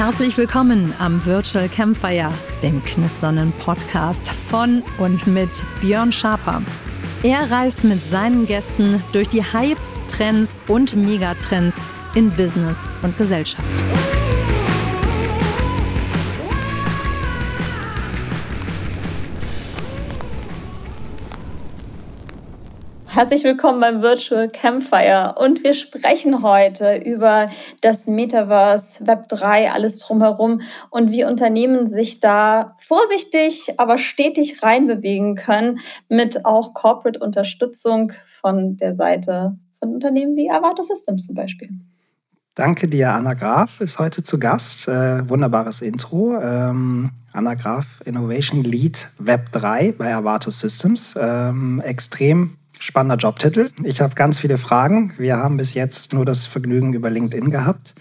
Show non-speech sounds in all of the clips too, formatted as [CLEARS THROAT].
Herzlich willkommen am Virtual Campfire, dem knisternden Podcast von und mit Björn Schaper. Er reist mit seinen Gästen durch die Hypes, Trends und Megatrends in Business und Gesellschaft. Herzlich willkommen beim Virtual Campfire und wir sprechen heute über das Metaverse, Web 3, alles drumherum und wie Unternehmen sich da vorsichtig, aber stetig reinbewegen können mit auch Corporate Unterstützung von der Seite von Unternehmen wie Avato Systems zum Beispiel. Danke dir, Anna Graf ist heute zu Gast. Äh, wunderbares Intro. Ähm, Anna Graf, Innovation Lead Web 3 bei Avato Systems. Ähm, extrem Spannender Jobtitel. Ich habe ganz viele Fragen. Wir haben bis jetzt nur das Vergnügen über LinkedIn gehabt.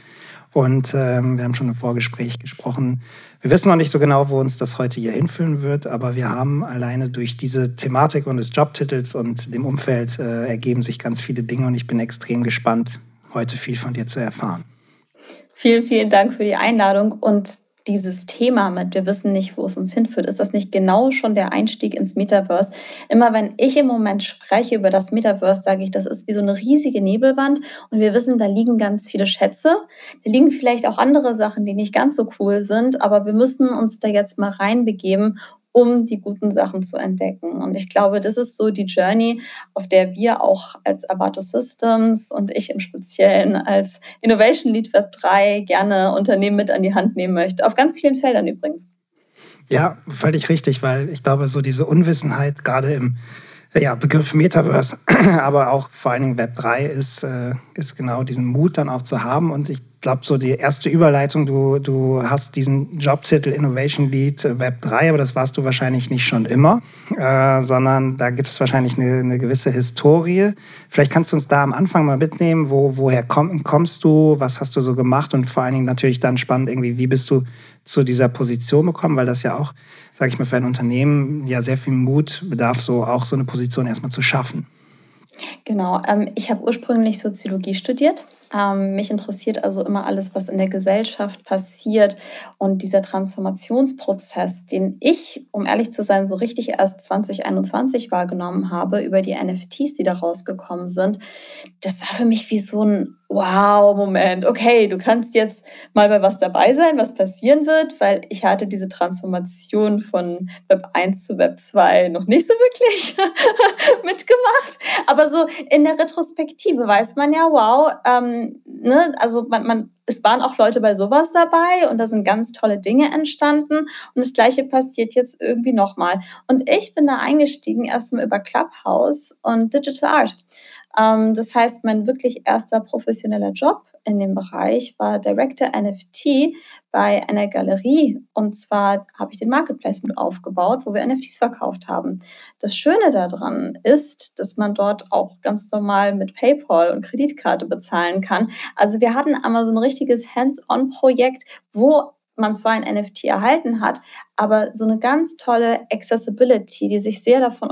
Und ähm, wir haben schon im Vorgespräch gesprochen. Wir wissen noch nicht so genau, wo uns das heute hier hinführen wird, aber wir haben alleine durch diese Thematik und des Jobtitels und dem Umfeld äh, ergeben sich ganz viele Dinge und ich bin extrem gespannt, heute viel von dir zu erfahren. Vielen, vielen Dank für die Einladung und dieses Thema mit, wir wissen nicht, wo es uns hinführt, ist das nicht genau schon der Einstieg ins Metaverse? Immer wenn ich im Moment spreche über das Metaverse, sage ich, das ist wie so eine riesige Nebelwand und wir wissen, da liegen ganz viele Schätze. Da liegen vielleicht auch andere Sachen, die nicht ganz so cool sind, aber wir müssen uns da jetzt mal reinbegeben um die guten Sachen zu entdecken. Und ich glaube, das ist so die Journey, auf der wir auch als Avato Systems und ich im Speziellen als Innovation Lead Web 3 gerne Unternehmen mit an die Hand nehmen möchte. Auf ganz vielen Feldern übrigens. Ja, völlig richtig, weil ich glaube, so diese Unwissenheit gerade im ja, Begriff Metaverse, [CLEARS THROAT] aber auch vor allen Dingen Web 3 ist, äh, ist genau diesen Mut dann auch zu haben. Und ich glaube, so die erste Überleitung, du, du hast diesen Jobtitel Innovation Lead Web 3, aber das warst du wahrscheinlich nicht schon immer, äh, sondern da gibt es wahrscheinlich eine, eine, gewisse Historie. Vielleicht kannst du uns da am Anfang mal mitnehmen, wo, woher komm, kommst du, was hast du so gemacht und vor allen Dingen natürlich dann spannend irgendwie, wie bist du zu dieser Position gekommen, weil das ja auch, sage ich mal, für ein Unternehmen ja sehr viel Mut bedarf, so auch so eine Position erstmal zu schaffen. Genau, ähm, ich habe ursprünglich Soziologie studiert ähm, mich interessiert also immer alles, was in der Gesellschaft passiert und dieser Transformationsprozess, den ich, um ehrlich zu sein, so richtig erst 2021 wahrgenommen habe über die NFTs, die da rausgekommen sind, das war für mich wie so ein Wow-Moment. Okay, du kannst jetzt mal bei was dabei sein, was passieren wird, weil ich hatte diese Transformation von Web 1 zu Web 2 noch nicht so wirklich [LAUGHS] mitgemacht. Aber so in der Retrospektive weiß man ja, wow, ähm, ne, also man, man, es waren auch Leute bei sowas dabei und da sind ganz tolle Dinge entstanden und das Gleiche passiert jetzt irgendwie nochmal. Und ich bin da eingestiegen erstmal über Clubhouse und Digital Art. Ähm, das heißt, mein wirklich erster professioneller Job in dem Bereich war Director NFT bei einer Galerie. Und zwar habe ich den Marketplace mit aufgebaut, wo wir NFTs verkauft haben. Das Schöne daran ist, dass man dort auch ganz normal mit PayPal und Kreditkarte bezahlen kann. Also wir hatten einmal so ein richtiges Hands-on-Projekt, wo man zwar ein NFT erhalten hat, aber so eine ganz tolle Accessibility, die sich sehr davon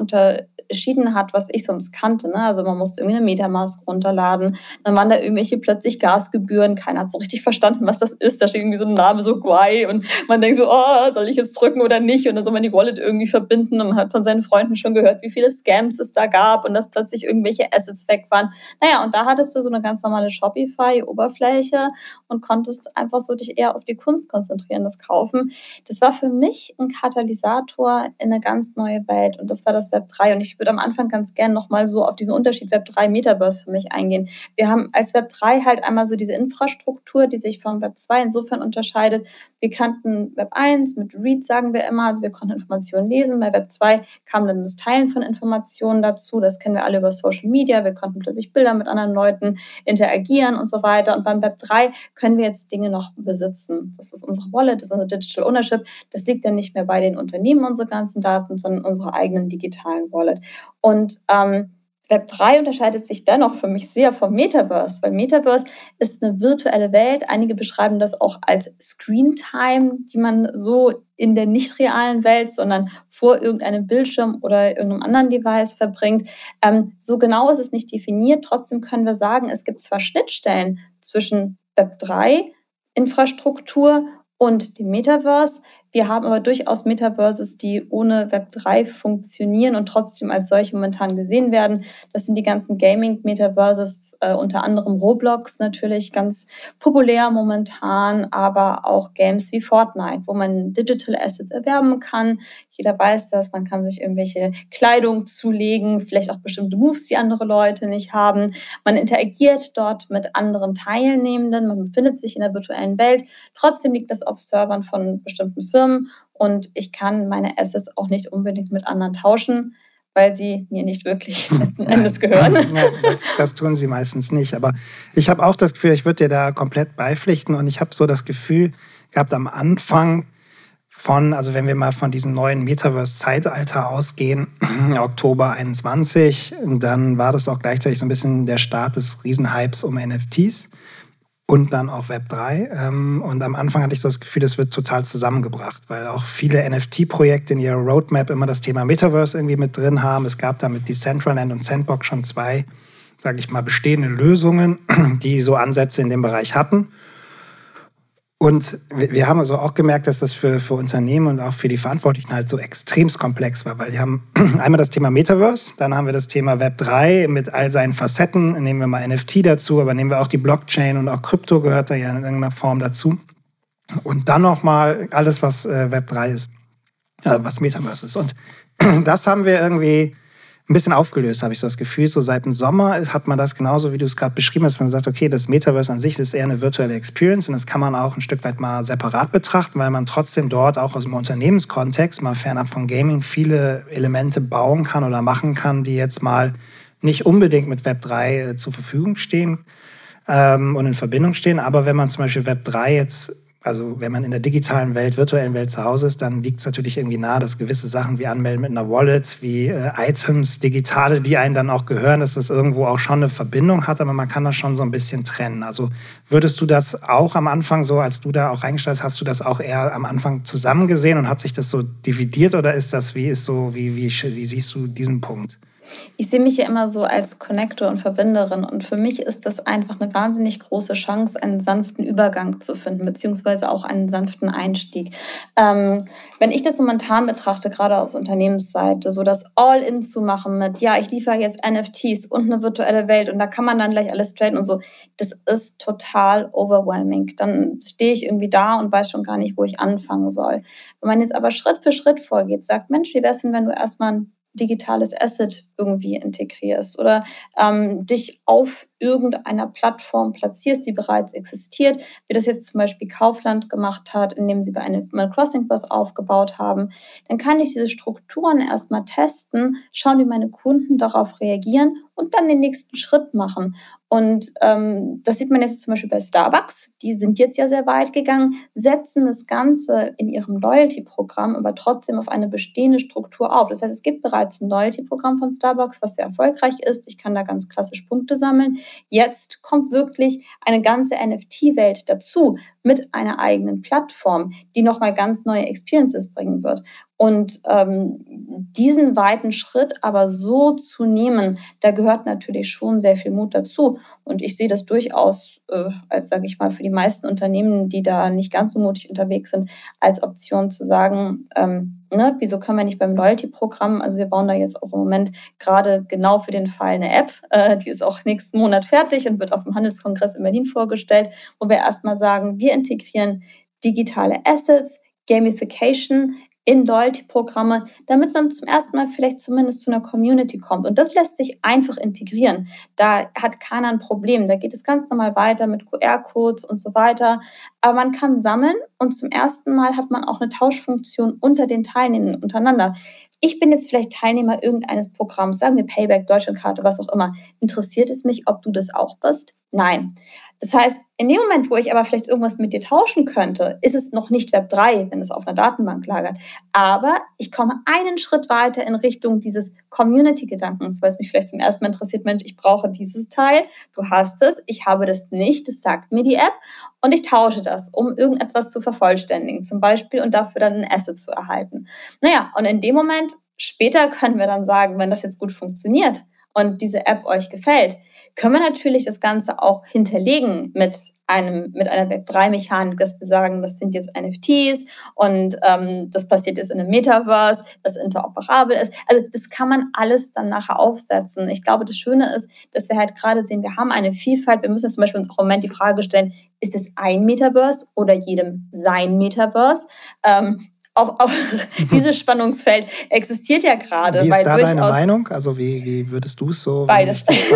unterschieden hat, was ich sonst kannte. Ne? Also man musste irgendwie eine Metamask runterladen, dann waren da irgendwelche plötzlich Gasgebühren, keiner hat so richtig verstanden, was das ist. Da steht irgendwie so ein Name, so Guai und man denkt so, oh, soll ich jetzt drücken oder nicht? Und dann soll man die Wallet irgendwie verbinden und man hat von seinen Freunden schon gehört, wie viele Scams es da gab und dass plötzlich irgendwelche Assets weg waren. Naja, und da hattest du so eine ganz normale Shopify-Oberfläche und konntest einfach so dich eher auf die Kunst konzentrieren, das Kaufen. Das war für mich ein Katalysator in eine ganz neue Welt und das war das Web 3 und ich würde am Anfang ganz gern nochmal so auf diesen Unterschied Web 3 Metaverse für mich eingehen. Wir haben als Web 3 halt einmal so diese Infrastruktur, die sich von Web 2 insofern unterscheidet. Wir kannten Web 1 mit Read, sagen wir immer, also wir konnten Informationen lesen. Bei Web 2 kam dann das Teilen von Informationen dazu. Das kennen wir alle über Social Media. Wir konnten plötzlich Bilder mit anderen Leuten interagieren und so weiter. Und beim Web 3 können wir jetzt Dinge noch besitzen. Das ist unsere Wallet, das ist unser Digital Ownership. Das liegt ja nicht mehr bei den Unternehmen unsere ganzen Daten, sondern unsere eigenen digitalen Wallet. Und ähm, Web 3 unterscheidet sich dennoch für mich sehr vom Metaverse, weil Metaverse ist eine virtuelle Welt. Einige beschreiben das auch als Screen Time, die man so in der nicht realen Welt, sondern vor irgendeinem Bildschirm oder irgendeinem anderen Device verbringt. Ähm, so genau ist es nicht definiert. Trotzdem können wir sagen, es gibt zwar Schnittstellen zwischen Web 3 Infrastruktur und dem Metaverse. Wir haben aber durchaus Metaverses, die ohne Web 3 funktionieren und trotzdem als solche momentan gesehen werden. Das sind die ganzen Gaming-Metaverses, äh, unter anderem Roblox natürlich ganz populär momentan, aber auch Games wie Fortnite, wo man Digital Assets erwerben kann. Jeder weiß das, man kann sich irgendwelche Kleidung zulegen, vielleicht auch bestimmte Moves, die andere Leute nicht haben. Man interagiert dort mit anderen Teilnehmenden, man befindet sich in der virtuellen Welt. Trotzdem liegt das auf Servern von bestimmten Firmen und ich kann meine Assets auch nicht unbedingt mit anderen tauschen, weil sie mir nicht wirklich letzten Endes gehören. Ja, das, das, tun sie meistens nicht. Aber ich habe auch das Gefühl, ich würde dir da komplett beipflichten und ich habe so das Gefühl gehabt am Anfang von, also wenn wir mal von diesem neuen Metaverse-Zeitalter ausgehen, [CLEARS THROAT] Oktober 21, dann war das auch gleichzeitig so ein bisschen der Start des Riesenhypes um NFTs und dann auch Web 3. Ähm, und am Anfang hatte ich so das Gefühl, das wird total zusammengebracht, weil auch viele NFT-Projekte in ihrer Roadmap immer das Thema Metaverse irgendwie mit drin haben. Es gab da mit Decentraland und Sandbox schon zwei, sage ich mal, bestehende Lösungen, [CLEARS THROAT] die so Ansätze in dem Bereich hatten. Und wir haben also auch gemerkt, dass das für, für Unternehmen und auch für die Verantwortlichen halt so extremst komplex war, weil die haben [CLEARS THROAT] einmal das Thema Metaverse, dann haben wir das Thema Web 3 mit all seinen Facetten, nehmen wir mal NFT dazu, aber nehmen wir auch die Blockchain und auch Krypto gehört da ja in irgendeiner Form dazu. Und dann nochmal alles, was äh, Web 3 ist, äh, was Metaverse ist. Und [CLEARS THROAT] das haben wir irgendwie ein bisschen aufgelöst, habe ich so das Gefühl. So seit dem Sommer hat man das genauso, wie du es gerade beschrieben hast. Man sagt, okay, das Metaverse an sich ist eher eine virtuelle Experience und das kann man auch ein Stück weit mal separat betrachten, weil man trotzdem dort auch aus dem Unternehmenskontext, mal fernab vom Gaming, viele Elemente bauen kann oder machen kann, die jetzt mal nicht unbedingt mit Web 3 äh, zur Verfügung stehen ähm, und in Verbindung stehen. Aber wenn man zum Beispiel Web 3 jetzt also wenn man in der digitalen Welt, virtuellen Welt zu Hause ist, dann liegt es natürlich irgendwie nahe, dass gewisse Sachen wie Anmelden mit einer Wallet, wie äh, Items, digitale, die einen dann auch gehören, dass das irgendwo auch schon eine Verbindung hat, aber man kann das schon so ein bisschen trennen. Also würdest du das auch am Anfang so, als du da auch reingestellt hast, hast du das auch eher am Anfang zusammengesehen und hat sich das so dividiert oder ist das, wie ist so, wie, wie, wie siehst du diesen Punkt? Ich sehe mich ja immer so als Connector und Verbinderin und für mich ist das einfach eine wahnsinnig große Chance, einen sanften Übergang zu finden, beziehungsweise auch einen sanften Einstieg. Ähm, wenn ich das momentan betrachte, gerade aus Unternehmensseite, so das All-In zu machen mit, ja, ich liefere jetzt NFTs und eine virtuelle Welt und da kann man dann gleich alles traden und so, das ist total overwhelming. Dann stehe ich irgendwie da und weiß schon gar nicht, wo ich anfangen soll. Wenn man jetzt aber Schritt für Schritt vorgeht, sagt, Mensch, wie wäre es denn, wenn du erstmal ein digitales Asset irgendwie integrierst oder ähm, dich auf irgendeiner Plattform platzierst, die bereits existiert, wie das jetzt zum Beispiel Kaufland gemacht hat, indem sie bei Animal Crossing was aufgebaut haben, dann kann ich diese Strukturen erstmal testen, schauen, wie meine Kunden darauf reagieren und dann den nächsten Schritt machen. Und ähm, das sieht man jetzt zum Beispiel bei Starbucks. Die sind jetzt ja sehr weit gegangen, setzen das Ganze in ihrem Loyalty-Programm aber trotzdem auf eine bestehende Struktur auf. Das heißt, es gibt bereits ein Loyalty-Programm von Starbucks, was sehr erfolgreich ist. Ich kann da ganz klassisch Punkte sammeln. Jetzt kommt wirklich eine ganze NFT-Welt dazu mit einer eigenen Plattform, die nochmal ganz neue Experiences bringen wird. Und ähm, diesen weiten Schritt aber so zu nehmen, da gehört natürlich schon sehr viel Mut dazu. Und ich sehe das durchaus, äh, als sage ich mal, für die meisten Unternehmen, die da nicht ganz so mutig unterwegs sind, als Option zu sagen, ähm, ne, wieso können wir nicht beim Loyalty-Programm, also wir bauen da jetzt auch im Moment gerade genau für den Fall eine App, äh, die ist auch nächsten Monat fertig und wird auf dem Handelskongress in Berlin vorgestellt, wo wir erstmal sagen, wir integrieren digitale Assets, Gamification in Loyalty-Programme, damit man zum ersten Mal vielleicht zumindest zu einer Community kommt. Und das lässt sich einfach integrieren. Da hat keiner ein Problem. Da geht es ganz normal weiter mit QR-Codes und so weiter. Aber man kann sammeln und zum ersten Mal hat man auch eine Tauschfunktion unter den Teilnehmenden untereinander. Ich bin jetzt vielleicht Teilnehmer irgendeines Programms, sagen wir Payback, Deutschlandkarte, was auch immer. Interessiert es mich, ob du das auch bist? Nein. Das heißt, in dem Moment, wo ich aber vielleicht irgendwas mit dir tauschen könnte, ist es noch nicht Web 3, wenn es auf einer Datenbank lagert. Aber ich komme einen Schritt weiter in Richtung dieses Community-Gedankens, weil es mich vielleicht zum ersten Mal interessiert, Mensch, ich brauche dieses Teil, du hast es, ich habe das nicht, das sagt mir die App und ich tausche das, um irgendetwas zu vervollständigen zum Beispiel und dafür dann ein Asset zu erhalten. Naja, und in dem Moment, später können wir dann sagen, wenn das jetzt gut funktioniert, und diese App euch gefällt, können wir natürlich das Ganze auch hinterlegen mit einem, mit einer Web3-Mechanik, dass wir sagen, das sind jetzt NFTs und ähm, das passiert jetzt in einem Metaverse, das interoperabel ist. Also das kann man alles dann nachher aufsetzen. Ich glaube, das Schöne ist, dass wir halt gerade sehen, wir haben eine Vielfalt. Wir müssen zum Beispiel uns im Moment die Frage stellen, ist es ein Metaverse oder jedem sein Metaverse? Ähm, auch, auch [LAUGHS] dieses Spannungsfeld existiert ja gerade. Wie ist da deine Meinung? Also wie, wie würdest du es so? Beides. Ich,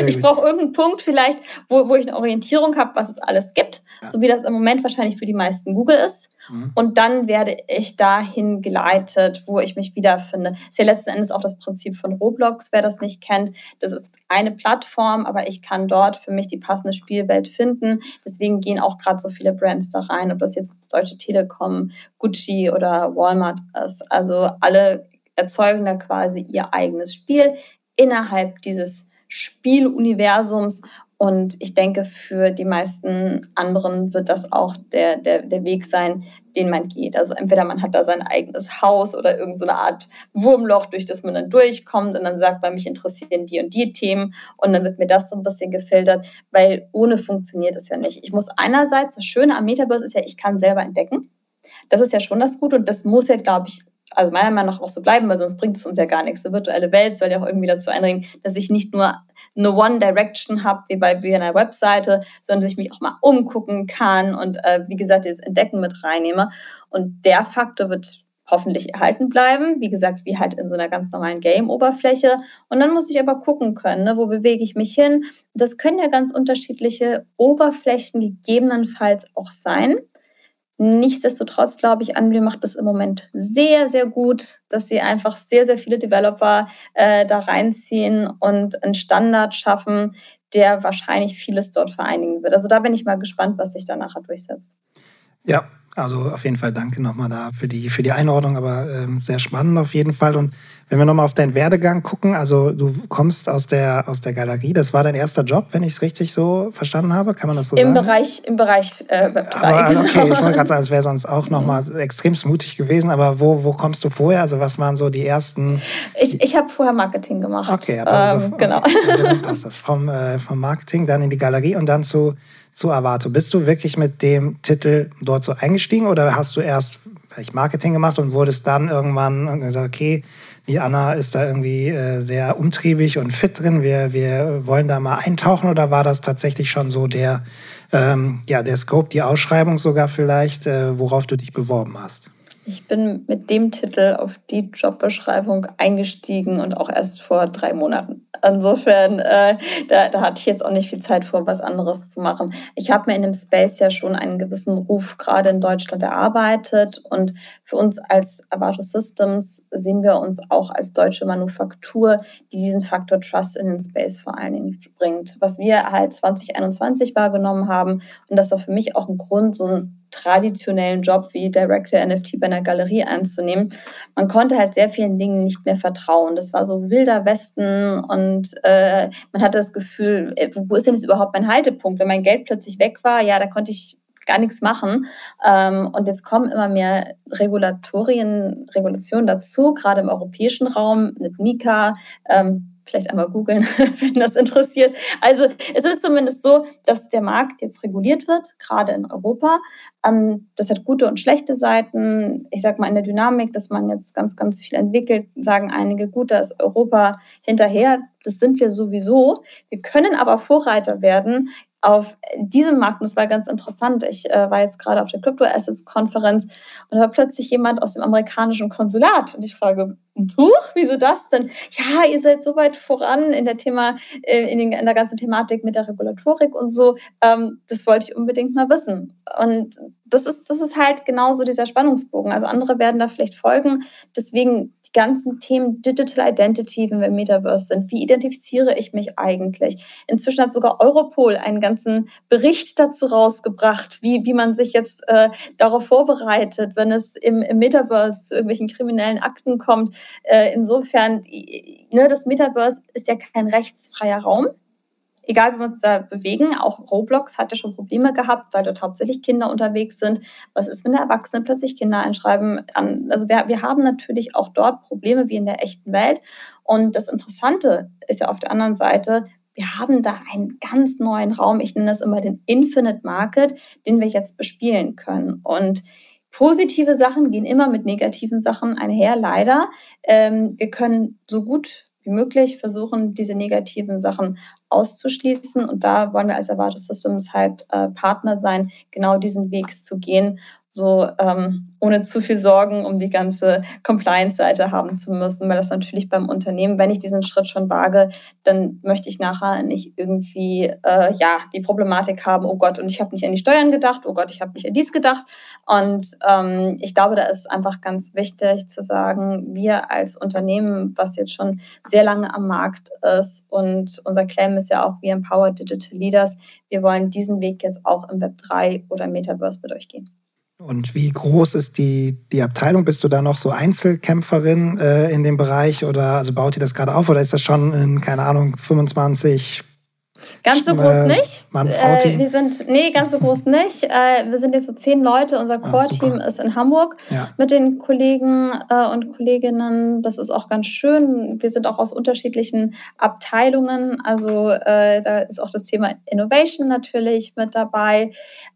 [LAUGHS] [LAUGHS] ich brauche irgendeinen Punkt vielleicht, wo, wo ich eine Orientierung habe, was es alles gibt, ja. so wie das im Moment wahrscheinlich für die meisten Google ist. Mhm. Und dann werde ich dahin geleitet, wo ich mich wiederfinde. Das ist ja letzten Endes auch das Prinzip von Roblox, wer das nicht kennt. Das ist eine Plattform, aber ich kann dort für mich die passende Spielwelt finden. Deswegen gehen auch gerade so viele Brands da rein, ob das jetzt Deutsche Telekom, Gucci oder Walmart ist. Also alle erzeugen da quasi ihr eigenes Spiel innerhalb dieses Spieluniversums und ich denke, für die meisten anderen wird das auch der, der, der Weg sein, den man geht. Also entweder man hat da sein eigenes Haus oder irgendeine so Art Wurmloch, durch das man dann durchkommt und dann sagt man, mich interessieren die und die Themen und dann wird mir das so ein bisschen gefiltert, weil ohne funktioniert es ja nicht. Ich muss einerseits, das Schöne am Metaverse ist ja, ich kann selber entdecken. Das ist ja schon das Gute und das muss ja, glaube ich, also meiner Meinung nach auch so bleiben, weil sonst bringt es uns ja gar nichts. Eine virtuelle Welt soll ja auch irgendwie dazu einbringen, dass ich nicht nur eine One Direction habe, wie bei wie einer Webseite, sondern dass ich mich auch mal umgucken kann und äh, wie gesagt, das Entdecken mit reinnehme. Und der Faktor wird hoffentlich erhalten bleiben. Wie gesagt, wie halt in so einer ganz normalen Game-Oberfläche. Und dann muss ich aber gucken können, ne, wo bewege ich mich hin. Das können ja ganz unterschiedliche Oberflächen gegebenenfalls auch sein. Nichtsdestotrotz glaube ich, Unreal macht das im Moment sehr, sehr gut, dass sie einfach sehr, sehr viele Developer äh, da reinziehen und einen Standard schaffen, der wahrscheinlich vieles dort vereinigen wird. Also da bin ich mal gespannt, was sich da nachher durchsetzt. Ja, also auf jeden Fall danke nochmal da für die, für die Einordnung, aber ähm, sehr spannend auf jeden Fall. Und wenn wir nochmal auf deinen Werdegang gucken, also du kommst aus der, aus der Galerie, das war dein erster Job, wenn ich es richtig so verstanden habe, kann man das so Im sagen? Bereich, Im Bereich äh, Web 3. Aber, also [LAUGHS] okay, ich wollte gerade sagen, es wäre sonst auch nochmal mhm. extrem mutig gewesen, aber wo, wo kommst du vorher? Also was waren so die ersten... Ich, ich habe vorher Marketing gemacht. Okay, also, ähm, genau. Also dann passt [LAUGHS] das. Vom, äh, vom Marketing dann in die Galerie und dann zu zu Avato. Bist du wirklich mit dem Titel dort so eingestiegen oder hast du erst vielleicht Marketing gemacht und wurdest dann irgendwann gesagt, okay, die Anna ist da irgendwie äh, sehr umtriebig und fit drin, wir, wir wollen da mal eintauchen oder war das tatsächlich schon so der, ähm, ja, der Scope, die Ausschreibung sogar vielleicht, äh, worauf du dich beworben hast? Ich bin mit dem Titel auf die Jobbeschreibung eingestiegen und auch erst vor drei Monaten. Insofern, äh, da, da hatte ich jetzt auch nicht viel Zeit vor, was anderes zu machen. Ich habe mir in dem Space ja schon einen gewissen Ruf gerade in Deutschland erarbeitet und für uns als Avato Systems sehen wir uns auch als deutsche Manufaktur, die diesen Faktor Trust in den Space vor allen Dingen bringt. Was wir halt 2021 wahrgenommen haben und das war für mich auch ein Grund, so ein traditionellen Job wie Director NFT bei einer Galerie einzunehmen. Man konnte halt sehr vielen Dingen nicht mehr vertrauen. Das war so wilder Westen und äh, man hatte das Gefühl, äh, wo ist denn jetzt überhaupt mein Haltepunkt? Wenn mein Geld plötzlich weg war, ja, da konnte ich gar nichts machen. Ähm, und jetzt kommen immer mehr Regulatorien, Regulationen dazu, gerade im europäischen Raum mit Mika. Ähm, vielleicht einmal googeln, [LAUGHS] wenn das interessiert. Also es ist zumindest so, dass der Markt jetzt reguliert wird, gerade in Europa. Ähm, das hat gute und schlechte Seiten. Ich sage mal in der Dynamik, dass man jetzt ganz, ganz viel entwickelt, sagen einige, gut, da ist Europa hinterher. Das sind wir sowieso. Wir können aber Vorreiter werden auf diesem Markt, und das war ganz interessant, ich äh, war jetzt gerade auf der Crypto Assets Konferenz und da war plötzlich jemand aus dem amerikanischen Konsulat und ich frage, Huch, wieso das denn? Ja, ihr seid so weit voran in der Thema, äh, in, den, in der ganzen Thematik mit der Regulatorik und so. Ähm, das wollte ich unbedingt mal wissen. Und das ist, das ist halt genauso dieser Spannungsbogen. Also andere werden da vielleicht folgen. Deswegen die ganzen Themen Digital Identity, wenn wir im Metaverse sind. Wie identifiziere ich mich eigentlich? Inzwischen hat sogar Europol einen ganzen Bericht dazu rausgebracht, wie, wie man sich jetzt äh, darauf vorbereitet, wenn es im, im Metaverse zu irgendwelchen kriminellen Akten kommt. Äh, insofern, ne, das Metaverse ist ja kein rechtsfreier Raum. egal wie wir uns da bewegen, auch Roblox hat ja schon Probleme gehabt, weil dort hauptsächlich Kinder unterwegs sind. Was ist, wenn der Erwachsene plötzlich Kinder einschreiben? Also wir, wir haben natürlich auch dort Probleme wie in der echten Welt. Und das Interessante ist ja auf der anderen Seite, wir haben da einen ganz neuen Raum, ich nenne das immer den Infinite Market, den wir jetzt bespielen können. Und positive Sachen gehen immer mit negativen Sachen einher, leider. Ähm, wir können so gut wie möglich versuchen, diese negativen Sachen auszuschließen. Und da wollen wir als Avato Systems halt äh, Partner sein, genau diesen Weg zu gehen so ähm, ohne zu viel Sorgen um die ganze Compliance-Seite haben zu müssen, weil das natürlich beim Unternehmen, wenn ich diesen Schritt schon wage, dann möchte ich nachher nicht irgendwie äh, ja die Problematik haben, oh Gott, und ich habe nicht an die Steuern gedacht, oh Gott, ich habe nicht an dies gedacht. Und ähm, ich glaube, da ist einfach ganz wichtig zu sagen, wir als Unternehmen, was jetzt schon sehr lange am Markt ist und unser Claim ist ja auch, we empower digital leaders, wir wollen diesen Weg jetzt auch im Web 3 oder Metaverse mit euch gehen. Und wie groß ist die, die Abteilung? Bist du da noch so Einzelkämpferin äh, in dem Bereich oder also baut ihr das gerade auf oder ist das schon in, keine Ahnung, 25 Ganz so groß nicht. Äh, wir sind, nee, ganz so groß nicht. Äh, wir sind jetzt so zehn Leute. Unser ah, Core-Team ist in Hamburg ja. mit den Kollegen äh, und Kolleginnen. Das ist auch ganz schön. Wir sind auch aus unterschiedlichen Abteilungen. Also äh, da ist auch das Thema Innovation natürlich mit dabei.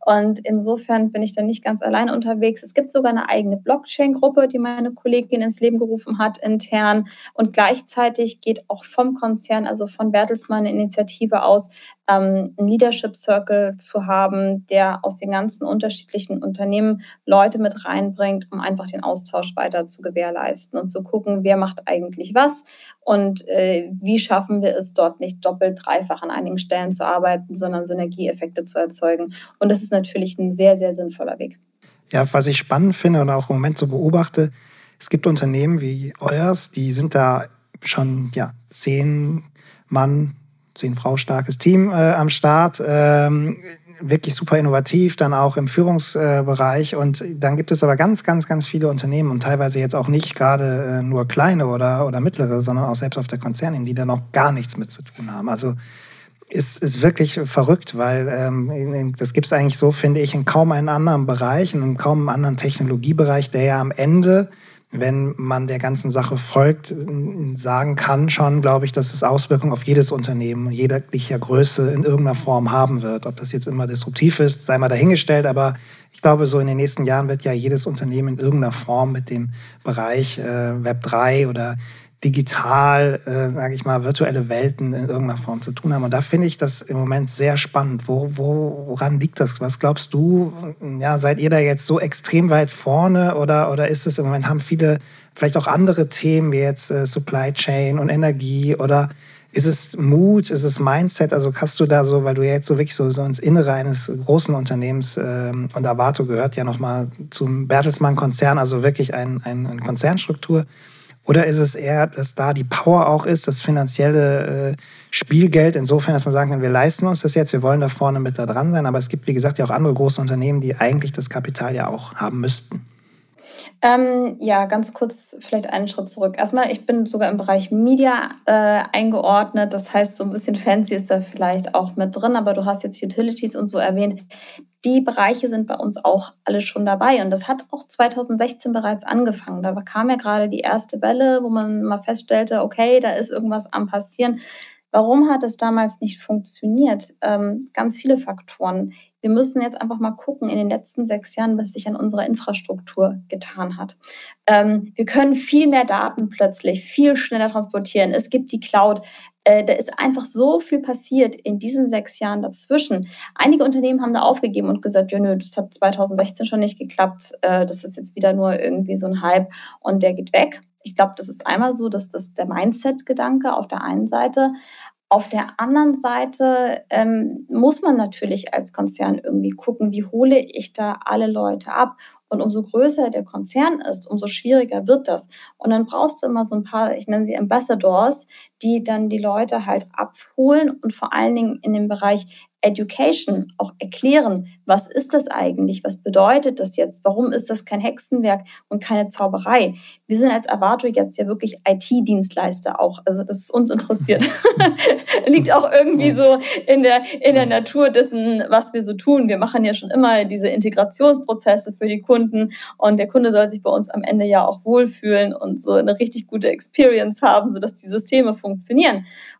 Und insofern bin ich dann nicht ganz allein unterwegs. Es gibt sogar eine eigene Blockchain-Gruppe, die meine Kollegin ins Leben gerufen hat intern. Und gleichzeitig geht auch vom Konzern, also von Bertelsmann Initiative aus, aus, ähm, einen Leadership Circle zu haben, der aus den ganzen unterschiedlichen Unternehmen Leute mit reinbringt, um einfach den Austausch weiter zu gewährleisten und zu gucken, wer macht eigentlich was und äh, wie schaffen wir es dort nicht doppelt, dreifach an einigen Stellen zu arbeiten, sondern Synergieeffekte zu erzeugen. Und das ist natürlich ein sehr, sehr sinnvoller Weg. Ja, was ich spannend finde und auch im Moment so beobachte, es gibt Unternehmen wie euers, die sind da schon ja, zehn Mann zehn Frau starkes Team äh, am Start. Ähm, wirklich super innovativ, dann auch im Führungsbereich. Und dann gibt es aber ganz, ganz, ganz viele Unternehmen und teilweise jetzt auch nicht gerade äh, nur kleine oder, oder mittlere, sondern auch selbst auf der Konzernen, die da noch gar nichts mit zu tun haben. Also ist, ist wirklich verrückt, weil ähm, das gibt es eigentlich so, finde ich, in kaum einem anderen Bereich, in kaum einem anderen Technologiebereich, der ja am Ende wenn man der ganzen Sache folgt, sagen kann schon, glaube ich, dass es Auswirkungen auf jedes Unternehmen jeglicher Größe in irgendeiner Form haben wird. Ob das jetzt immer disruptiv ist, sei mal dahingestellt, aber ich glaube, so in den nächsten Jahren wird ja jedes Unternehmen in irgendeiner Form mit dem Bereich äh, Web 3 oder digital, äh, sage ich mal, virtuelle Welten in irgendeiner Form zu tun haben. Und da finde ich das im Moment sehr spannend. Wo, wo, woran liegt das? Was glaubst du? Ja, seid ihr da jetzt so extrem weit vorne oder, oder ist es im Moment, haben viele vielleicht auch andere Themen wie jetzt äh, Supply Chain und Energie oder ist es Mut, ist es Mindset? Also hast du da so, weil du ja jetzt so wirklich so, so ins Innere eines großen Unternehmens ähm, und Avato gehört ja nochmal zum Bertelsmann-Konzern, also wirklich ein, ein, eine Konzernstruktur. Oder ist es eher, dass da die Power auch ist, das finanzielle äh, Spielgeld, insofern, dass man sagen kann, wir leisten uns das jetzt, wir wollen da vorne mit da dran sein. Aber es gibt, wie gesagt, ja auch andere große Unternehmen, die eigentlich das Kapital ja auch haben müssten. Ähm, ja, ganz kurz vielleicht einen Schritt zurück. Erstmal, ich bin sogar im Bereich Media äh, eingeordnet. Das heißt, so ein bisschen fancy ist da vielleicht auch mit drin, aber du hast jetzt Utilities und so erwähnt die Bereiche sind bei uns auch alle schon dabei. Und das hat auch 2016 bereits angefangen. Da kam ja gerade die erste Welle, wo man mal feststellte, okay, da ist irgendwas am Passieren. Warum hat es damals nicht funktioniert? Ähm, ganz viele Faktoren. Wir müssen jetzt einfach mal gucken in den letzten sechs Jahren, was sich an unserer Infrastruktur getan hat. Ähm, wir können viel mehr Daten plötzlich viel schneller transportieren. Es gibt die Cloud. Äh, da ist einfach so viel passiert in diesen sechs Jahren dazwischen. Einige Unternehmen haben da aufgegeben und gesagt, ja, nö, das hat 2016 schon nicht geklappt. Äh, das ist jetzt wieder nur irgendwie so ein Hype und der geht weg. Ich glaube, das ist einmal so, dass das der Mindset-Gedanke auf der einen Seite. Auf der anderen Seite ähm, muss man natürlich als Konzern irgendwie gucken, wie hole ich da alle Leute ab. Und umso größer der Konzern ist, umso schwieriger wird das. Und dann brauchst du immer so ein paar, ich nenne sie Ambassadors, die dann die Leute halt abholen und vor allen Dingen in dem Bereich Education auch erklären, was ist das eigentlich, was bedeutet das jetzt, warum ist das kein Hexenwerk und keine Zauberei. Wir sind als Avato jetzt ja wirklich IT-Dienstleister auch, also das ist uns interessiert. [LAUGHS] Liegt auch irgendwie so in der, in der Natur dessen, was wir so tun. Wir machen ja schon immer diese Integrationsprozesse für die Kunden und der Kunde soll sich bei uns am Ende ja auch wohlfühlen und so eine richtig gute Experience haben, sodass die Systeme funktionieren.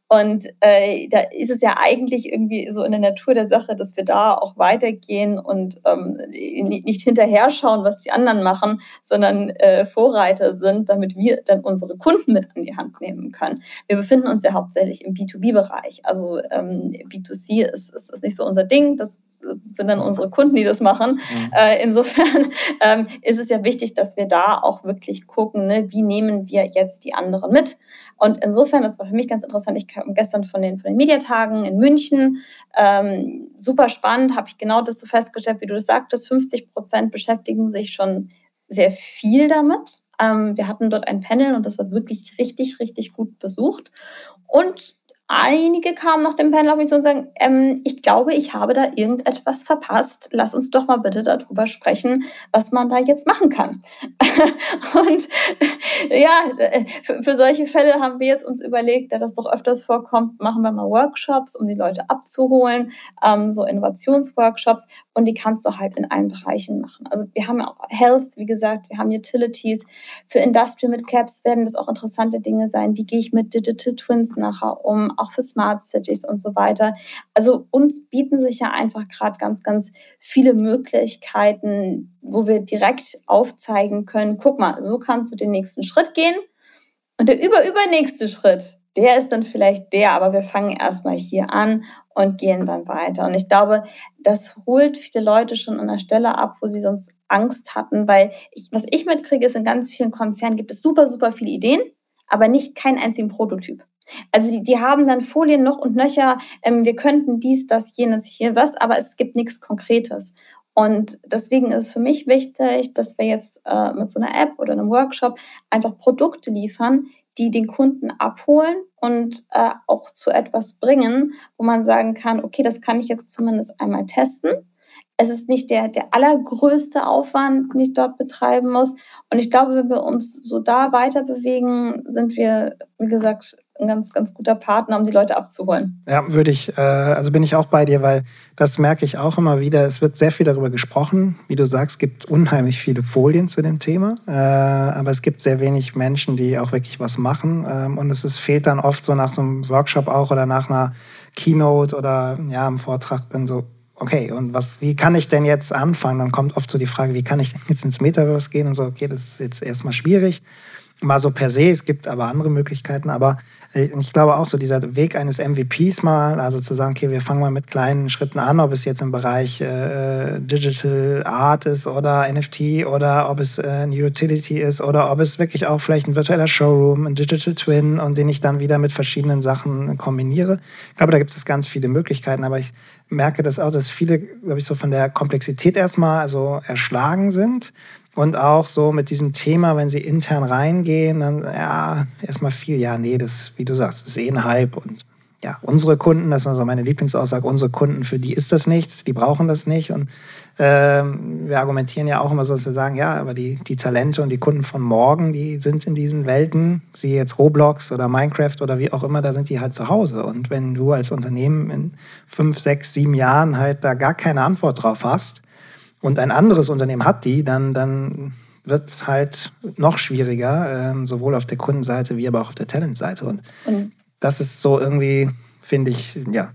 Und äh, da ist es ja eigentlich irgendwie so in der Natur der Sache, dass wir da auch weitergehen und ähm, nicht hinterher schauen, was die anderen machen, sondern äh, Vorreiter sind, damit wir dann unsere Kunden mit an die Hand nehmen können. Wir befinden uns ja hauptsächlich im B2B-Bereich. Also ähm, B2C ist, ist, ist nicht so unser Ding. Das sind dann unsere Kunden, die das machen. Mhm. Äh, insofern [LAUGHS] ähm, ist es ja wichtig, dass wir da auch wirklich gucken, ne, wie nehmen wir jetzt die anderen mit. Und insofern, das war für mich ganz interessant, ich kam gestern von den, von den Mediatagen in München, ähm, super spannend, habe ich genau das so festgestellt, wie du das sagtest, 50 Prozent beschäftigen sich schon sehr viel damit. Ähm, wir hatten dort ein Panel und das war wirklich richtig, richtig gut besucht. Und Einige kamen nach dem Panel auf mich zu und sagen, ähm, ich glaube, ich habe da irgendetwas verpasst. Lass uns doch mal bitte darüber sprechen, was man da jetzt machen kann. [LAUGHS] und ja, für, für, solche Fälle haben wir jetzt uns überlegt, da das doch öfters vorkommt, machen wir mal Workshops, um die Leute abzuholen, ähm, so Innovationsworkshops. Und die kannst du halt in allen Bereichen machen. Also wir haben auch Health, wie gesagt, wir haben Utilities. Für Industrial mit Caps werden das auch interessante Dinge sein. Wie gehe ich mit Digital Twins nachher um? Auch für Smart Cities und so weiter. Also uns bieten sich ja einfach gerade ganz, ganz viele Möglichkeiten, wo wir direkt aufzeigen können, guck mal, so kannst du den nächsten Schritt gehen. Und der überübernächste Schritt, der ist dann vielleicht der, aber wir fangen erstmal hier an und gehen dann weiter. Und ich glaube, das holt viele Leute schon an der Stelle ab, wo sie sonst Angst hatten, weil ich, was ich mitkriege, ist in ganz vielen Konzernen gibt es super, super viele Ideen, aber nicht keinen einzigen Prototyp. Also die, die haben dann Folien noch und nöcher, ähm, wir könnten dies, das, jenes, hier was, aber es gibt nichts Konkretes. Und deswegen ist es für mich wichtig, dass wir jetzt äh, mit so einer App oder einem Workshop einfach Produkte liefern, die den Kunden abholen und äh, auch zu etwas bringen, wo man sagen kann, okay, das kann ich jetzt zumindest einmal testen. Es ist nicht der, der allergrößte Aufwand, den ich dort betreiben muss. Und ich glaube, wenn wir uns so da weiter bewegen, sind wir, wie gesagt, ein ganz, ganz guter Partner, um die Leute abzuholen. Ja, würde ich, äh, also bin ich auch bei dir, weil das merke ich auch immer wieder. Es wird sehr viel darüber gesprochen. Wie du sagst, es gibt unheimlich viele Folien zu dem Thema, äh, aber es gibt sehr wenig Menschen, die auch wirklich was machen. Ähm, und es ist, fehlt dann oft so nach so einem Workshop auch oder nach einer Keynote oder ja, im Vortrag dann so, okay, und was, wie kann ich denn jetzt anfangen? Dann kommt oft so die Frage, wie kann ich denn jetzt ins Metaverse gehen und so, okay, das ist jetzt erstmal schwierig. Mal so per se, es gibt aber andere Möglichkeiten, aber ich glaube auch so dieser Weg eines MVPs mal, also zu sagen, okay, wir fangen mal mit kleinen Schritten an, ob es jetzt im Bereich äh, Digital Art ist oder NFT oder ob es äh, eine Utility ist oder ob es wirklich auch vielleicht ein virtueller Showroom, ein Digital Twin und den ich dann wieder mit verschiedenen Sachen kombiniere. Ich glaube, da gibt es ganz viele Möglichkeiten, aber ich merke das auch, dass viele, glaube ich, so von der Komplexität erstmal also erschlagen sind und auch so mit diesem Thema, wenn sie intern reingehen, dann ja, erstmal viel, ja, nee, das, wie du sagst, ist eh ein Hype. Und ja, unsere Kunden, das ist so meine Lieblingsaussage, unsere Kunden, für die ist das nichts, die brauchen das nicht. Und ähm, wir argumentieren ja auch immer so, dass wir sagen, ja, aber die, die Talente und die Kunden von morgen, die sind in diesen Welten, siehe jetzt Roblox oder Minecraft oder wie auch immer, da sind die halt zu Hause. Und wenn du als Unternehmen in fünf, sechs, sieben Jahren halt da gar keine Antwort drauf hast, und ein anderes Unternehmen hat die, dann, dann wird es halt noch schwieriger, ähm, sowohl auf der Kundenseite wie aber auch auf der Talentseite. Und, und das ist so irgendwie, finde ich, ja.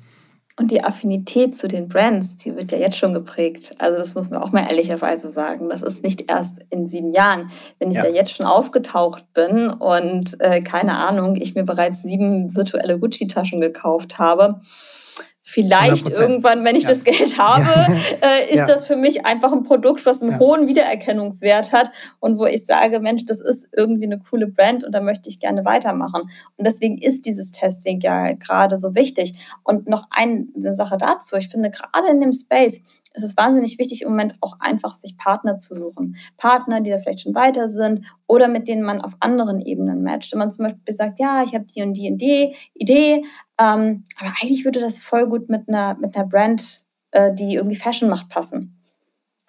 Und die Affinität zu den Brands, die wird ja jetzt schon geprägt. Also das muss man auch mal ehrlicherweise sagen. Das ist nicht erst in sieben Jahren. Wenn ich ja. da jetzt schon aufgetaucht bin und äh, keine Ahnung, ich mir bereits sieben virtuelle Gucci-Taschen gekauft habe, Vielleicht 100%. irgendwann, wenn ich ja. das Geld habe, ja. [LAUGHS] äh, ist ja. das für mich einfach ein Produkt, was einen hohen Wiedererkennungswert hat und wo ich sage, Mensch, das ist irgendwie eine coole Brand und da möchte ich gerne weitermachen. Und deswegen ist dieses Testing ja gerade so wichtig. Und noch eine Sache dazu, ich finde gerade in dem Space, es ist wahnsinnig wichtig, im Moment auch einfach sich Partner zu suchen. Partner, die da vielleicht schon weiter sind oder mit denen man auf anderen Ebenen matcht. Wenn man zum Beispiel sagt, ja, ich habe die und die und die Idee, ähm, aber eigentlich würde das voll gut mit einer, mit einer Brand, äh, die irgendwie Fashion macht, passen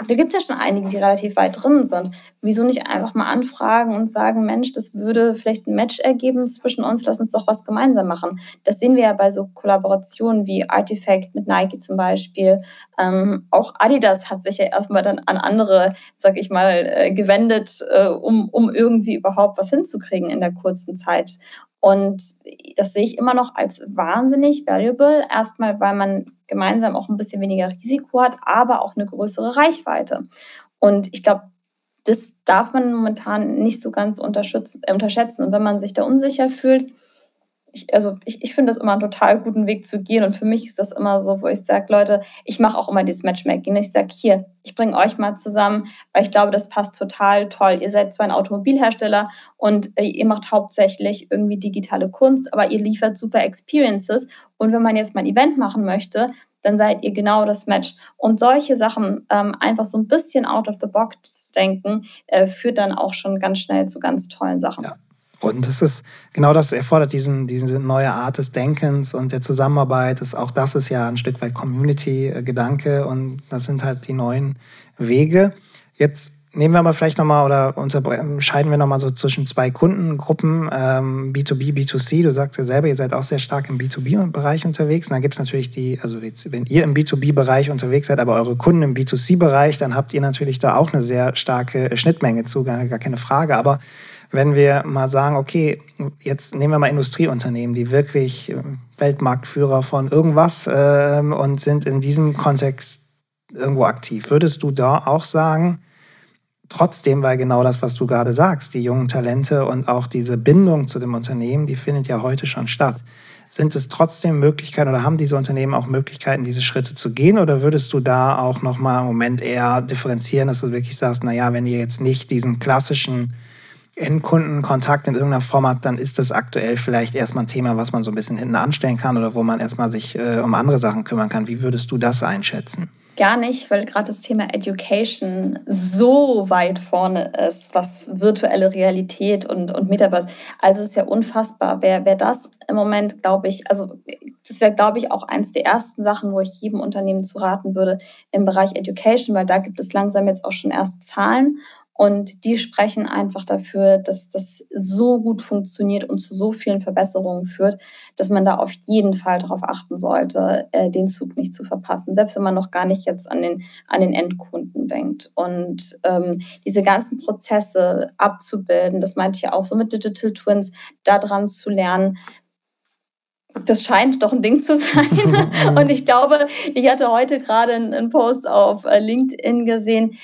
da gibt es ja schon einige, die relativ weit drin sind. Wieso nicht einfach mal anfragen und sagen, Mensch, das würde vielleicht ein Match ergeben zwischen uns, lass uns doch was gemeinsam machen. Das sehen wir ja bei so Kollaborationen wie Artifact mit Nike zum Beispiel. Ähm, auch Adidas hat sich ja erstmal dann an andere, sag ich mal, äh, gewendet, äh, um, um irgendwie überhaupt was hinzukriegen in der kurzen Zeit. Und das sehe ich immer noch als wahnsinnig valuable. Erstmal, weil man gemeinsam auch ein bisschen weniger Risiko hat, aber auch eine größere Reichweite. Und ich glaube, das darf man momentan nicht so ganz unterschätzen. Und wenn man sich da unsicher fühlt, ich, also ich, ich finde das immer einen total guten Weg zu gehen. Und für mich ist das immer so, wo ich sage, Leute, ich mache auch immer dieses Matchmaking. Ich sage, hier, ich bringe euch mal zusammen, weil ich glaube, das passt total toll. Ihr seid zwar ein Automobilhersteller und äh, ihr macht hauptsächlich irgendwie digitale Kunst, aber ihr liefert super Experiences. Und wenn man jetzt mal ein Event machen möchte, dann seid ihr genau das Match. Und solche Sachen, ähm, einfach so ein bisschen out of the box denken, äh, führt dann auch schon ganz schnell zu ganz tollen Sachen. Ja. Und das ist genau das erfordert diesen, diese neue Art des Denkens und der Zusammenarbeit. Das, auch das ist ja ein Stück weit Community-Gedanke und das sind halt die neuen Wege. Jetzt nehmen wir aber vielleicht nochmal oder unterscheiden wir nochmal so zwischen zwei Kundengruppen, ähm, B2B, B2C. Du sagst ja selber, ihr seid auch sehr stark im B2B-Bereich unterwegs. Und dann gibt es natürlich die, also jetzt, wenn ihr im B2B-Bereich unterwegs seid, aber eure Kunden im B2C-Bereich, dann habt ihr natürlich da auch eine sehr starke Schnittmenge zu, gar, gar keine Frage. Aber wenn wir mal sagen, okay, jetzt nehmen wir mal Industrieunternehmen, die wirklich äh, Weltmarktführer von irgendwas äh, und sind in diesem Kontext irgendwo aktiv. Würdest du da auch sagen, trotzdem, weil genau das, was du gerade sagst, die jungen Talente und auch diese Bindung zu dem Unternehmen, die findet ja heute schon statt. Sind es trotzdem Möglichkeiten oder haben diese Unternehmen auch Möglichkeiten, diese Schritte zu gehen? Oder würdest du da auch nochmal im Moment eher differenzieren, dass du wirklich sagst, naja, wenn ihr jetzt nicht diesen klassischen Endkundenkontakt in irgendeiner Form hat, dann ist das aktuell vielleicht erstmal ein Thema, was man so ein bisschen hinten anstellen kann oder wo man erstmal sich äh, um andere Sachen kümmern kann. Wie würdest du das einschätzen? Gar nicht, weil gerade das Thema Education so weit vorne ist, was virtuelle Realität und, und Metaverse. Also es ist ja unfassbar. Wer, wer das im Moment, glaube ich, also das wäre, glaube ich, auch eins der ersten Sachen, wo ich jedem Unternehmen zu raten würde im Bereich Education, weil da gibt es langsam jetzt auch schon erste Zahlen und die sprechen einfach dafür, dass das so gut funktioniert und zu so vielen Verbesserungen führt, dass man da auf jeden Fall darauf achten sollte, äh, den Zug nicht zu verpassen, selbst wenn man noch gar nicht jetzt an den, an den Endkunden denkt. Und ähm, diese ganzen Prozesse abzubilden, das meinte ich ja auch so mit Digital Twins, daran zu lernen, das scheint doch ein Ding zu sein. [LAUGHS] Und ich glaube, ich hatte heute gerade einen Post auf äh, LinkedIn gesehen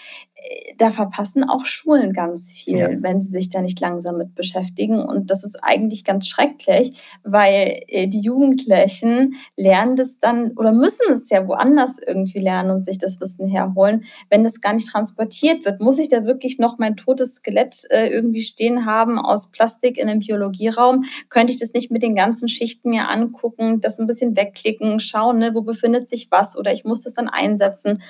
da verpassen auch Schulen ganz viel, ja. wenn sie sich da nicht langsam mit beschäftigen. Und das ist eigentlich ganz schrecklich, weil äh, die Jugendlichen lernen das dann oder müssen es ja woanders irgendwie lernen und sich das Wissen herholen. Wenn das gar nicht transportiert wird, muss ich da wirklich noch mein totes Skelett äh, irgendwie stehen haben aus Plastik in einem Biologieraum? Könnte ich das nicht mit den ganzen Schichten mir angucken, das ein bisschen wegklicken, schauen, ne, wo befindet sich was oder ich muss das dann einsetzen?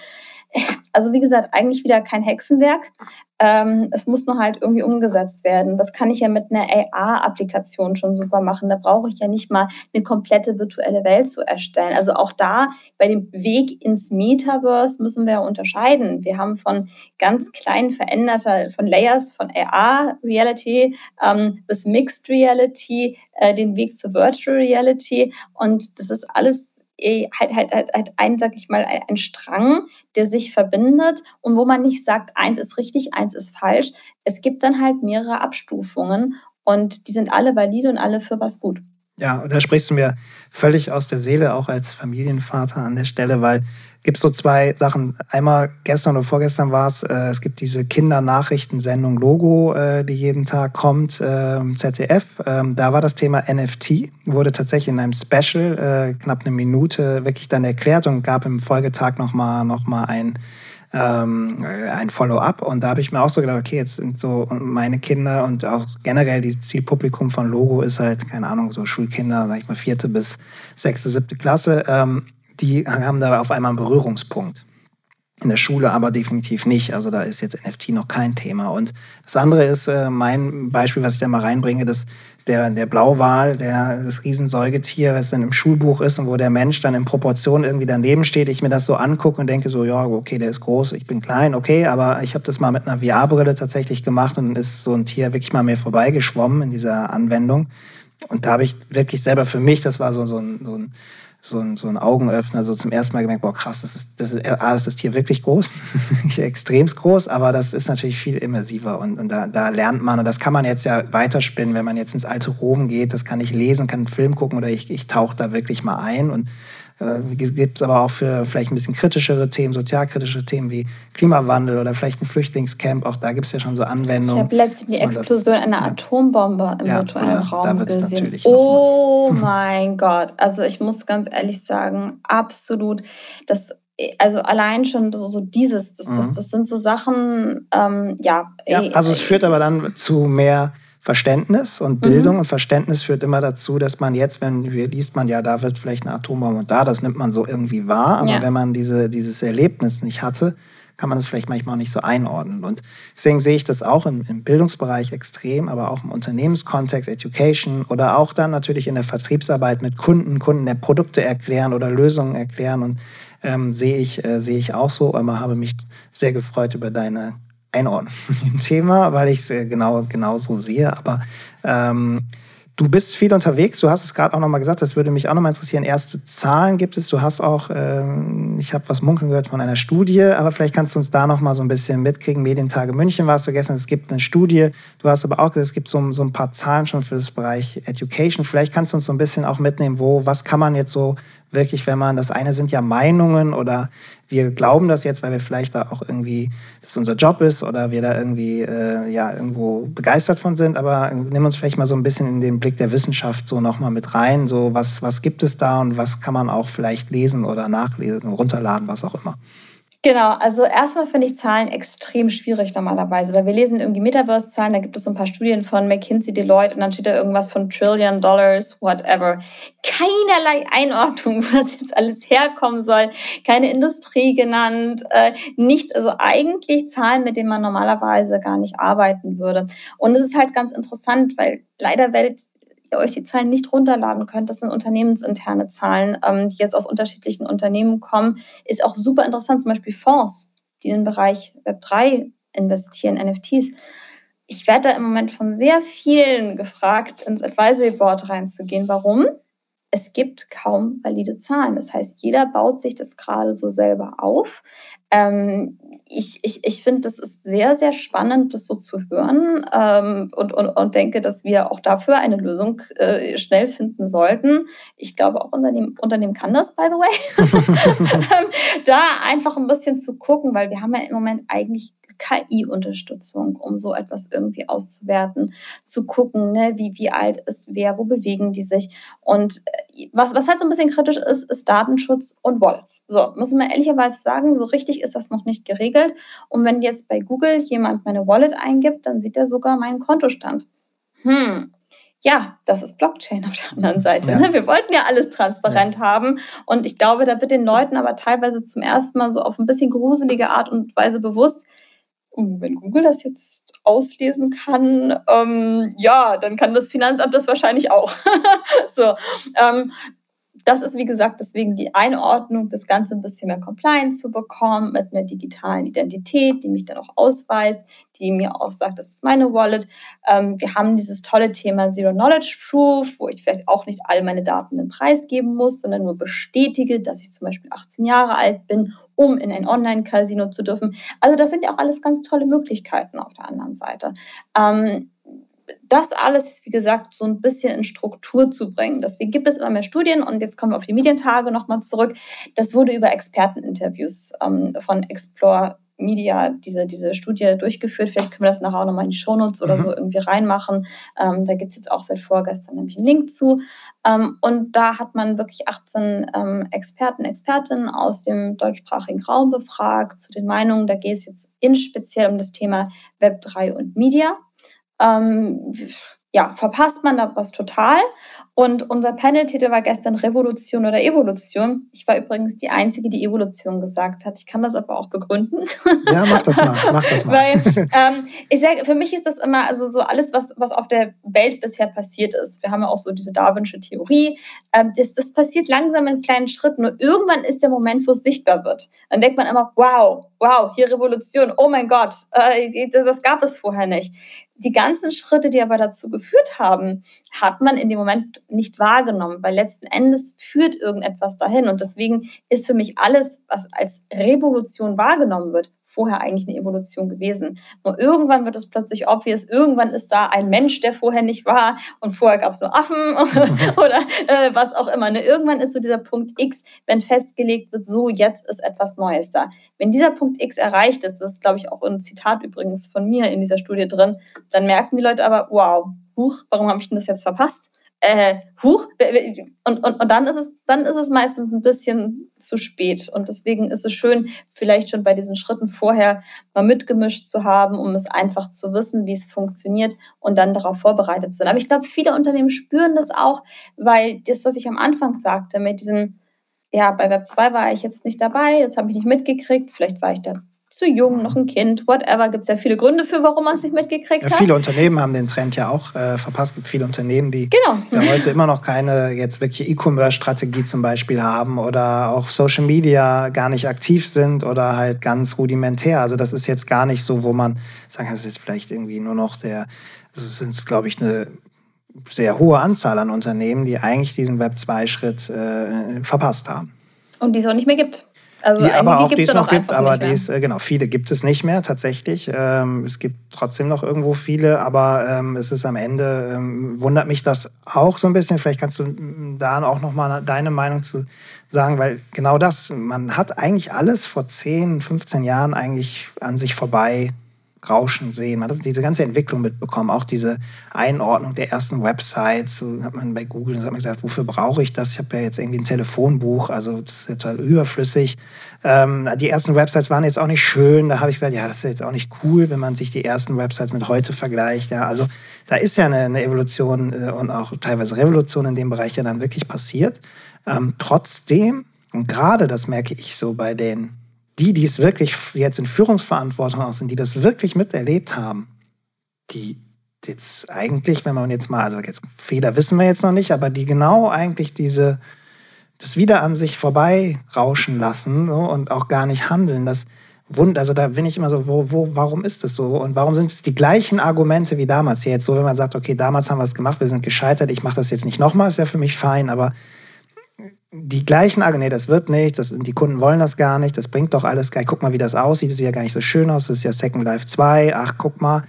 Also wie gesagt, eigentlich wieder kein Hexenwerk. Ähm, es muss nur halt irgendwie umgesetzt werden. Das kann ich ja mit einer AR-Applikation schon super machen. Da brauche ich ja nicht mal eine komplette virtuelle Welt zu erstellen. Also auch da bei dem Weg ins Metaverse müssen wir unterscheiden. Wir haben von ganz kleinen veränderter, von Layers von AR-Reality ähm, bis Mixed Reality, äh, den Weg zur Virtual Reality. Und das ist alles halt, halt, halt, halt ein, sag ich mal, ein Strang, der sich verbindet und wo man nicht sagt, eins ist richtig, eins ist falsch. Es gibt dann halt mehrere Abstufungen und die sind alle valide und alle für was gut. Ja, da sprichst du mir völlig aus der Seele, auch als Familienvater an der Stelle, weil gibt so zwei Sachen. Einmal gestern oder vorgestern war es, äh, es gibt diese Kindernachrichtensendung Logo, äh, die jeden Tag kommt, äh, ZDF. Ähm, da war das Thema NFT, wurde tatsächlich in einem Special äh, knapp eine Minute wirklich dann erklärt und gab im Folgetag nochmal noch mal ein ähm, ein Follow-up. Und da habe ich mir auch so gedacht, okay, jetzt sind so meine Kinder und auch generell die Zielpublikum von Logo ist halt, keine Ahnung, so Schulkinder, sag ich mal, vierte bis sechste, siebte Klasse. Ähm, die haben da auf einmal einen Berührungspunkt. In der Schule aber definitiv nicht. Also da ist jetzt NFT noch kein Thema. Und das andere ist äh, mein Beispiel, was ich da mal reinbringe, dass der, der Blauwal, der, das Riesensäugetier, was dann im Schulbuch ist und wo der Mensch dann in Proportion irgendwie daneben steht, ich mir das so angucke und denke so, ja, okay, der ist groß, ich bin klein, okay, aber ich habe das mal mit einer VR-Brille tatsächlich gemacht und ist so ein Tier wirklich mal mir vorbeigeschwommen in dieser Anwendung. Und da habe ich wirklich selber für mich, das war so, so ein, so ein so ein, so ein Augenöffner, so zum ersten Mal gemerkt, boah, krass, das ist, das ist, A, ist das Tier wirklich groß, [LAUGHS] extremst groß, aber das ist natürlich viel immersiver und, und da, da lernt man und das kann man jetzt ja weiterspinnen, wenn man jetzt ins alte Rom geht, das kann ich lesen, kann einen Film gucken oder ich, ich tauche da wirklich mal ein und äh, gibt es aber auch für vielleicht ein bisschen kritischere Themen, sozialkritische Themen wie Klimawandel oder vielleicht ein Flüchtlingscamp. Auch da gibt es ja schon so Anwendungen. Ich habe letztens die Explosion das, einer ja. Atombombe im ja, virtuellen Raum gesehen. Oh [LAUGHS] mein Gott. Also ich muss ganz ehrlich sagen, absolut. Das also allein schon so dieses, das, das, mhm. das sind so Sachen, ähm, ja. ja. Also es führt aber dann zu mehr Verständnis und Bildung mhm. und Verständnis führt immer dazu, dass man jetzt, wenn liest man ja, da wird vielleicht eine Atombombe und da, das nimmt man so irgendwie wahr, aber ja. wenn man diese, dieses Erlebnis nicht hatte, kann man das vielleicht manchmal auch nicht so einordnen. Und deswegen sehe ich das auch im, im Bildungsbereich extrem, aber auch im Unternehmenskontext, Education oder auch dann natürlich in der Vertriebsarbeit mit Kunden, Kunden der Produkte erklären oder Lösungen erklären und ähm, sehe ich, äh, sehe ich auch so. Aber habe mich sehr gefreut über deine einordnen [LAUGHS] im Thema, weil ich es äh, genau, genau so sehe. Aber ähm, du bist viel unterwegs. Du hast es gerade auch nochmal gesagt, das würde mich auch nochmal interessieren. Erste Zahlen gibt es. Du hast auch, ähm, ich habe was munkeln gehört von einer Studie, aber vielleicht kannst du uns da nochmal so ein bisschen mitkriegen. Medientage München warst du gestern. Es gibt eine Studie. Du hast aber auch gesagt, es gibt so, so ein paar Zahlen schon für das Bereich Education. Vielleicht kannst du uns so ein bisschen auch mitnehmen, wo, was kann man jetzt so wirklich, wenn man, das eine sind ja Meinungen oder wir glauben das jetzt, weil wir vielleicht da auch irgendwie, das unser Job ist oder wir da irgendwie äh, ja irgendwo begeistert von sind, aber nimm uns vielleicht mal so ein bisschen in den Blick der Wissenschaft so nochmal mit rein, so was, was gibt es da und was kann man auch vielleicht lesen oder nachlesen, runterladen, was auch immer. Genau, also erstmal finde ich Zahlen extrem schwierig normalerweise, weil wir lesen irgendwie Metaverse-Zahlen, da gibt es so ein paar Studien von McKinsey, Deloitte und dann steht da irgendwas von Trillion Dollars, whatever. Keinerlei Einordnung, [LAUGHS] wo das jetzt alles herkommen soll, keine Industrie genannt, äh, nichts, also eigentlich Zahlen, mit denen man normalerweise gar nicht arbeiten würde. Und es ist halt ganz interessant, weil leider werdet ihr euch die Zahlen nicht runterladen könnt. Das sind unternehmensinterne Zahlen, ähm, die jetzt aus unterschiedlichen Unternehmen kommen. Ist auch super interessant, zum Beispiel Fonds, die in den Bereich Web3 investieren, NFTs. Ich werde da im Moment von sehr vielen gefragt, ins Advisory Board reinzugehen. Warum? Es gibt kaum valide Zahlen. Das heißt, jeder baut sich das gerade so selber auf. Ähm, ich ich, ich finde, das ist sehr, sehr spannend, das so zu hören ähm, und, und, und denke, dass wir auch dafür eine Lösung äh, schnell finden sollten. Ich glaube, auch unser Unternehmen kann das, by the way. [LAUGHS] [LAUGHS] da einfach ein bisschen zu gucken, weil wir haben ja im Moment eigentlich KI-Unterstützung, um so etwas irgendwie auszuwerten, zu gucken, ne, wie, wie alt ist wer, wo bewegen die sich. Und äh, was, was halt so ein bisschen kritisch ist, ist Datenschutz und Wallets. So, muss man ehrlicherweise sagen, so richtig ist das noch nicht geregelt. Und wenn jetzt bei Google jemand meine Wallet eingibt, dann sieht er sogar meinen Kontostand. Hm, ja, das ist Blockchain auf der anderen Seite. Ja. Ne? Wir wollten ja alles transparent ja. haben. Und ich glaube, da wird den Leuten aber teilweise zum ersten Mal so auf ein bisschen gruselige Art und Weise bewusst, wenn Google das jetzt auslesen kann, ähm, ja, dann kann das Finanzamt das wahrscheinlich auch. [LAUGHS] so, ähm, das ist, wie gesagt, deswegen die Einordnung, das Ganze ein bisschen mehr compliant zu bekommen mit einer digitalen Identität, die mich dann auch ausweist, die mir auch sagt, das ist meine Wallet. Ähm, wir haben dieses tolle Thema Zero Knowledge Proof, wo ich vielleicht auch nicht all meine Daten in Preis geben muss, sondern nur bestätige, dass ich zum Beispiel 18 Jahre alt bin, um in ein Online-Casino zu dürfen. Also das sind ja auch alles ganz tolle Möglichkeiten auf der anderen Seite. Ähm, das alles, wie gesagt, so ein bisschen in Struktur zu bringen. Deswegen gibt es immer mehr Studien und jetzt kommen wir auf die Medientage nochmal zurück. Das wurde über Experteninterviews ähm, von Explore Media diese, diese Studie durchgeführt. Vielleicht können wir das nachher auch nochmal in die Shownotes oder mhm. so irgendwie reinmachen. Ähm, da gibt es jetzt auch seit vorgestern nämlich einen Link zu. Ähm, und da hat man wirklich 18 ähm, Experten, Expertinnen aus dem deutschsprachigen Raum befragt zu den Meinungen. Da geht es jetzt in speziell um das Thema Web 3 und Media. Ähm, ja, verpasst man da was total. Und unser Panel-Titel war gestern Revolution oder Evolution. Ich war übrigens die Einzige, die Evolution gesagt hat. Ich kann das aber auch begründen. Ja, mach das mal. Mach das [LAUGHS] mal. Weil ähm, ich sage, für mich ist das immer, also so alles, was, was auf der Welt bisher passiert ist. Wir haben ja auch so diese Darwinsche Theorie. Ähm, das, das passiert langsam in kleinen Schritten. Nur irgendwann ist der Moment, wo es sichtbar wird. Dann denkt man immer, wow, wow, hier Revolution. Oh mein Gott, äh, das gab es vorher nicht. Die ganzen Schritte, die aber dazu geführt haben, hat man in dem Moment nicht wahrgenommen, weil letzten Endes führt irgendetwas dahin. Und deswegen ist für mich alles, was als Revolution wahrgenommen wird, vorher eigentlich eine Evolution gewesen. Nur irgendwann wird es plötzlich obvious, irgendwann ist da ein Mensch, der vorher nicht war und vorher gab es nur Affen [LAUGHS] oder äh, was auch immer. Ne? Irgendwann ist so dieser Punkt X, wenn festgelegt wird, so jetzt ist etwas Neues da. Wenn dieser Punkt X erreicht ist, das ist glaube ich auch ein Zitat übrigens von mir in dieser Studie drin, dann merken die Leute aber, wow, huch, warum habe ich denn das jetzt verpasst? Äh, huch, und, und, und dann, ist es, dann ist es meistens ein bisschen zu spät. Und deswegen ist es schön, vielleicht schon bei diesen Schritten vorher mal mitgemischt zu haben, um es einfach zu wissen, wie es funktioniert und dann darauf vorbereitet zu sein. Aber ich glaube, viele Unternehmen spüren das auch, weil das, was ich am Anfang sagte, mit diesem, ja, bei Web 2 war ich jetzt nicht dabei, das habe ich nicht mitgekriegt, vielleicht war ich da zu jung, noch ein Kind, whatever. Gibt es ja viele Gründe für, warum man es nicht mitgekriegt ja, hat. Viele Unternehmen haben den Trend ja auch äh, verpasst. Es gibt viele Unternehmen, die genau. ja heute immer noch keine jetzt wirklich E-Commerce-Strategie zum Beispiel haben oder auch Social Media gar nicht aktiv sind oder halt ganz rudimentär. Also das ist jetzt gar nicht so, wo man sagen kann, das ist jetzt vielleicht irgendwie nur noch der, also es sind, glaube ich, eine sehr hohe Anzahl an Unternehmen, die eigentlich diesen Web-2-Schritt äh, verpasst haben. Und die es auch nicht mehr gibt. Also die aber auch, die es noch gibt, aber die ist, äh, genau, viele gibt es nicht mehr tatsächlich. Ähm, es gibt trotzdem noch irgendwo viele, aber ähm, es ist am Ende, ähm, wundert mich das auch so ein bisschen. Vielleicht kannst du da auch nochmal deine Meinung zu sagen, weil genau das, man hat eigentlich alles vor 10, 15 Jahren eigentlich an sich vorbei Rauschen sehen. Man hat diese ganze Entwicklung mitbekommen, auch diese Einordnung der ersten Websites. So hat man bei Google hat man gesagt, wofür brauche ich das? Ich habe ja jetzt irgendwie ein Telefonbuch, also das ist total überflüssig. Ähm, die ersten Websites waren jetzt auch nicht schön. Da habe ich gesagt, ja, das ist jetzt auch nicht cool, wenn man sich die ersten Websites mit heute vergleicht. Ja, also da ist ja eine, eine Evolution äh, und auch teilweise Revolution in dem Bereich ja dann wirklich passiert. Ähm, trotzdem, und gerade das merke ich so bei den die, die es wirklich jetzt in Führungsverantwortung auch sind, die das wirklich miterlebt haben, die jetzt eigentlich, wenn man jetzt mal, also jetzt Fehler wissen wir jetzt noch nicht, aber die genau eigentlich diese, das wieder an sich vorbei rauschen lassen so, und auch gar nicht handeln, das Wund, also da bin ich immer so, wo, wo, warum ist das so? Und warum sind es die gleichen Argumente wie damals? Jetzt so, wenn man sagt, okay, damals haben wir es gemacht, wir sind gescheitert, ich mache das jetzt nicht nochmal, ist ja für mich fein, aber die gleichen Argumente, nee, das wird nichts, das, die Kunden wollen das gar nicht, das bringt doch alles gar nicht. Guck mal, wie das aussieht, das sieht ja gar nicht so schön aus, das ist ja Second Life 2, ach, guck mal.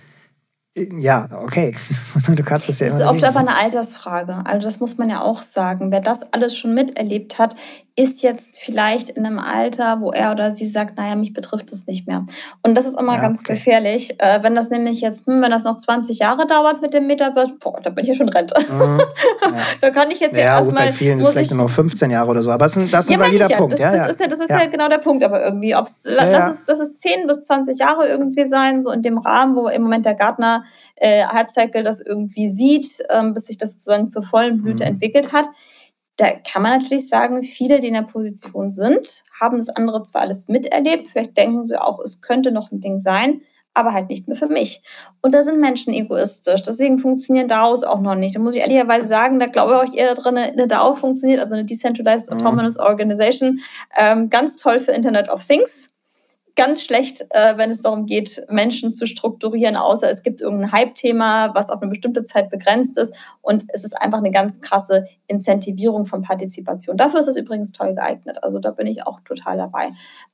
Ja, okay. [LAUGHS] Du kannst das ja immer. Das ist oft aber eine Altersfrage. Also, das muss man ja auch sagen. Wer das alles schon miterlebt hat, ist jetzt vielleicht in einem Alter, wo er oder sie sagt, naja, mich betrifft das nicht mehr. Und das ist immer ja, ganz okay. gefährlich. Äh, wenn das nämlich jetzt, hm, wenn das noch 20 Jahre dauert mit dem Metaverse, boah, da bin ich ja schon Rente. Mhm. [LAUGHS] Ja. da kann ich jetzt ja, erstmal. Bei vielen ist es vielleicht nur noch 15 Jahre oder so, aber das ist ein, das ist ein valider ja. Punkt. Das, das, ist ja, das ist ja. genau der Punkt, aber irgendwie, lass, es, lass es 10 bis 20 Jahre irgendwie sein, so in dem Rahmen, wo im Moment der Gartner äh, Halbcycle das irgendwie sieht, ähm, bis sich das sozusagen zur vollen Blüte mhm. entwickelt hat da kann man natürlich sagen, viele, die in der Position sind, haben das andere zwar alles miterlebt, vielleicht denken sie auch, es könnte noch ein Ding sein, aber halt nicht mehr für mich. Und da sind Menschen egoistisch, deswegen funktionieren DAOs auch noch nicht. Da muss ich ehrlicherweise sagen, da glaube ich auch eher drin, eine DAO funktioniert, also eine Decentralized mhm. Autonomous mhm. Organization, ähm, ganz toll für Internet of Things ganz schlecht, äh, wenn es darum geht, Menschen zu strukturieren, außer es gibt irgendein Hype-Thema, was auf eine bestimmte Zeit begrenzt ist. Und es ist einfach eine ganz krasse Incentivierung von Partizipation. Dafür ist es übrigens toll geeignet. Also da bin ich auch total dabei.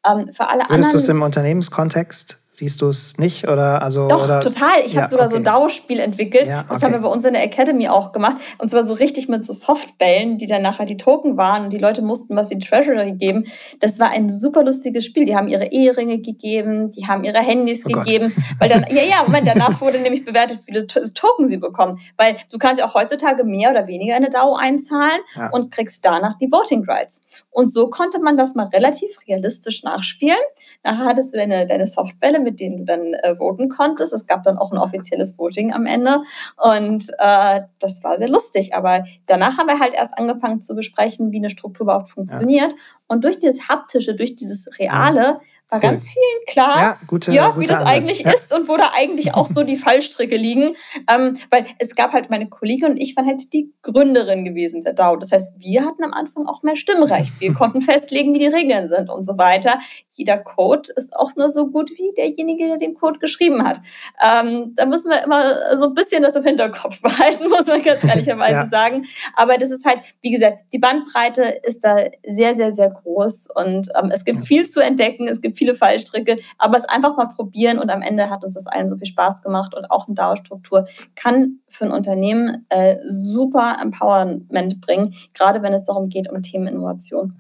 Ähm, für alle Würdest anderen. du es im Unternehmenskontext Siehst du es nicht oder also? Doch, oder? total. Ich ja, habe sogar okay. so ein DAO-Spiel entwickelt. Ja, okay. Das haben wir bei uns in der Academy auch gemacht. Und zwar so richtig mit so Softbällen, die dann nachher die Token waren und die Leute mussten was in Treasury geben. Das war ein super lustiges Spiel. Die haben ihre Eheringe gegeben, die haben ihre Handys oh gegeben. Weil dann, ja, ja, Moment, danach wurde nämlich bewertet, wie das Token sie bekommen. Weil du kannst ja auch heutzutage mehr oder weniger eine DAO einzahlen ja. und kriegst danach die Voting Rights. Und so konnte man das mal relativ realistisch nachspielen. Nachher hattest du deine, deine Softbälle mit denen du dann äh, voten konntest. Es gab dann auch ein offizielles Voting am Ende und äh, das war sehr lustig. Aber danach haben wir halt erst angefangen zu besprechen, wie eine Struktur überhaupt funktioniert. Ja. Und durch dieses Haptische, durch dieses Reale, ja war cool. ganz vielen klar, ja, gute, ja gute wie das Ansatz. eigentlich ja. ist und wo da eigentlich auch so die Fallstricke liegen. Ähm, weil es gab halt meine Kollegin und ich waren halt die Gründerin gewesen der DAO. Das heißt, wir hatten am Anfang auch mehr Stimmrecht. Wir [LAUGHS] konnten festlegen, wie die Regeln sind und so weiter. Jeder Code ist auch nur so gut wie derjenige, der den Code geschrieben hat. Ähm, da müssen wir immer so ein bisschen das im Hinterkopf [LAUGHS] behalten, muss man ganz ehrlicherweise [LAUGHS] ja. sagen. Aber das ist halt, wie gesagt, die Bandbreite ist da sehr, sehr, sehr groß und ähm, es gibt viel zu entdecken. Es gibt viel viele Fallstricke, aber es einfach mal probieren und am Ende hat uns das allen so viel Spaß gemacht und auch eine DAO-Struktur kann für ein Unternehmen äh, super Empowerment bringen, gerade wenn es darum geht, um Themen Innovation.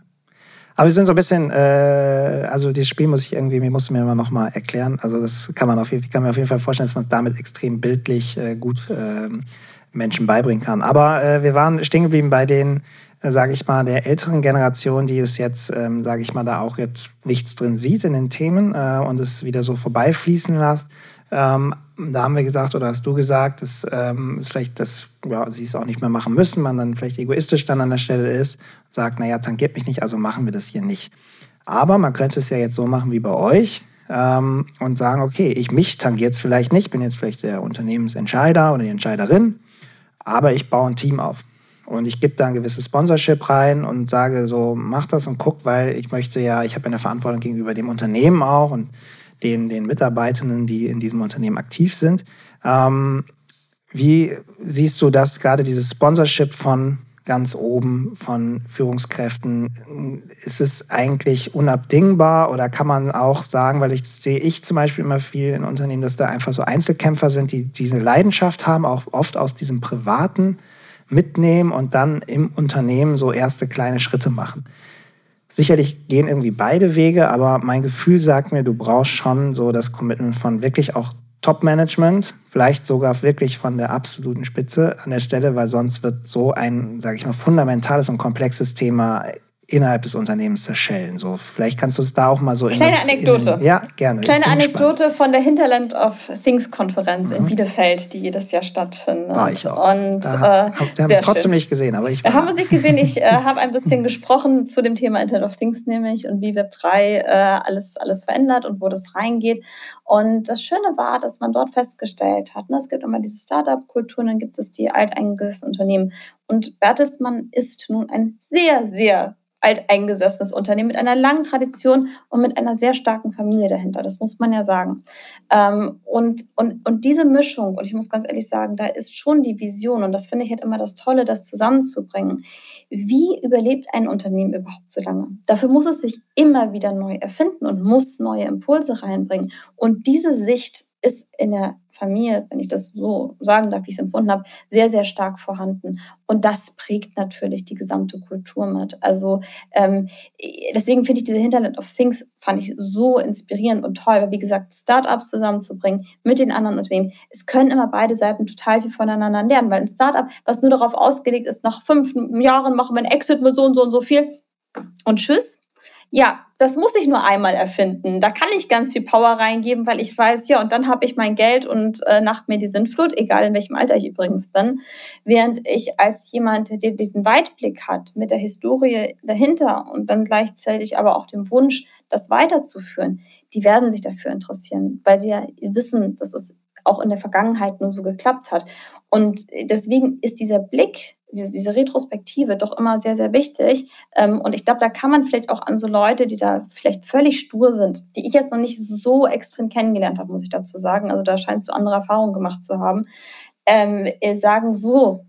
Aber wir sind so ein bisschen, äh, also dieses Spiel muss ich irgendwie, du mir immer noch mal erklären. Also das kann man auf jeden, kann mir auf jeden Fall vorstellen, dass man es damit extrem bildlich äh, gut äh, Menschen beibringen kann. Aber äh, wir waren stehen geblieben bei den sage ich mal, der älteren Generation, die es jetzt, ähm, sage ich mal, da auch jetzt nichts drin sieht in den Themen äh, und es wieder so vorbeifließen lässt. Ähm, da haben wir gesagt, oder hast du gesagt, dass ähm, vielleicht, dass ja, sie es auch nicht mehr machen müssen, man dann vielleicht egoistisch dann an der Stelle ist und sagt, naja, tangiert mich nicht, also machen wir das hier nicht. Aber man könnte es ja jetzt so machen wie bei euch ähm, und sagen, okay, ich mich tangiert es vielleicht nicht, bin jetzt vielleicht der Unternehmensentscheider oder die Entscheiderin, aber ich baue ein Team auf. Und ich gebe da ein gewisses Sponsorship rein und sage so, mach das und guck, weil ich möchte ja, ich habe eine Verantwortung gegenüber dem Unternehmen auch und den, den Mitarbeitenden, die in diesem Unternehmen aktiv sind. Ähm, wie siehst du das, gerade dieses Sponsorship von ganz oben, von Führungskräften? Ist es eigentlich unabdingbar oder kann man auch sagen, weil ich sehe ich zum Beispiel immer viel in Unternehmen, dass da einfach so Einzelkämpfer sind, die diese Leidenschaft haben, auch oft aus diesem privaten mitnehmen und dann im Unternehmen so erste kleine Schritte machen. Sicherlich gehen irgendwie beide Wege, aber mein Gefühl sagt mir, du brauchst schon so das Commitment von wirklich auch Top-Management, vielleicht sogar wirklich von der absoluten Spitze an der Stelle, weil sonst wird so ein, sage ich mal, fundamentales und komplexes Thema innerhalb des Unternehmens zerschellen. So, vielleicht kannst du es da auch mal so Kleine in Anekdote. In, ja, gerne. Kleine Anekdote gespannt. von der Hinterland of Things Konferenz mhm. in Bielefeld, die jedes Jahr stattfindet. War ich auch. Und da, äh, wir haben es trotzdem schön. nicht gesehen, aber ich war. Wir haben uns nicht gesehen. Ich äh, [LAUGHS] habe ein bisschen gesprochen zu dem Thema Internet of Things nämlich und wie Web 3 äh, alles, alles verändert und wo das reingeht. Und das Schöne war, dass man dort festgestellt hat, ne, es gibt immer diese Startup-Kulturen, dann gibt es die alteingesessenen Unternehmen. Und Bertelsmann ist nun ein sehr, sehr alteingesessenes Unternehmen mit einer langen Tradition und mit einer sehr starken Familie dahinter. Das muss man ja sagen. Ähm, und, und, und diese Mischung, und ich muss ganz ehrlich sagen, da ist schon die Vision, und das finde ich halt immer das Tolle, das zusammenzubringen. Wie überlebt ein Unternehmen überhaupt so lange? Dafür muss es sich immer wieder neu erfinden und muss neue Impulse reinbringen. Und diese Sicht ist in der Familie, wenn ich das so sagen darf, wie ich es empfunden habe, sehr, sehr stark vorhanden. Und das prägt natürlich die gesamte Kultur mit. Also ähm, deswegen finde ich diese Hinterland of Things fand ich so inspirierend und toll, weil wie gesagt, Startups zusammenzubringen mit den anderen Unternehmen. Es können immer beide Seiten total viel voneinander lernen, weil ein Startup, was nur darauf ausgelegt ist, nach fünf Jahren machen wir ein Exit mit so und so und so viel und tschüss, ja, das muss ich nur einmal erfinden. Da kann ich ganz viel Power reingeben, weil ich weiß, ja, und dann habe ich mein Geld und äh, nach mir die Sintflut, egal in welchem Alter ich übrigens bin. Während ich als jemand, der diesen Weitblick hat, mit der Historie dahinter und dann gleichzeitig aber auch dem Wunsch, das weiterzuführen, die werden sich dafür interessieren, weil sie ja wissen, dass es auch in der Vergangenheit nur so geklappt hat. Und deswegen ist dieser Blick diese, diese Retrospektive doch immer sehr, sehr wichtig. Ähm, und ich glaube, da kann man vielleicht auch an so Leute, die da vielleicht völlig stur sind, die ich jetzt noch nicht so extrem kennengelernt habe, muss ich dazu sagen. Also da scheinst du andere Erfahrungen gemacht zu haben, ähm, sagen so,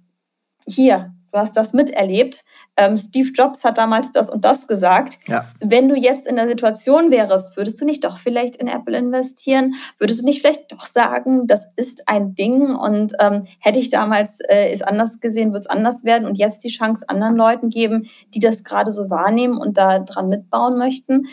hier, du hast das miterlebt. Ähm, Steve Jobs hat damals das und das gesagt. Ja. Wenn du jetzt in der Situation wärst, würdest du nicht doch vielleicht in Apple investieren? Würdest du nicht vielleicht doch sagen, das ist ein Ding und ähm, hätte ich damals äh, es anders gesehen, wird es anders werden und jetzt die Chance anderen Leuten geben, die das gerade so wahrnehmen und da dran mitbauen möchten?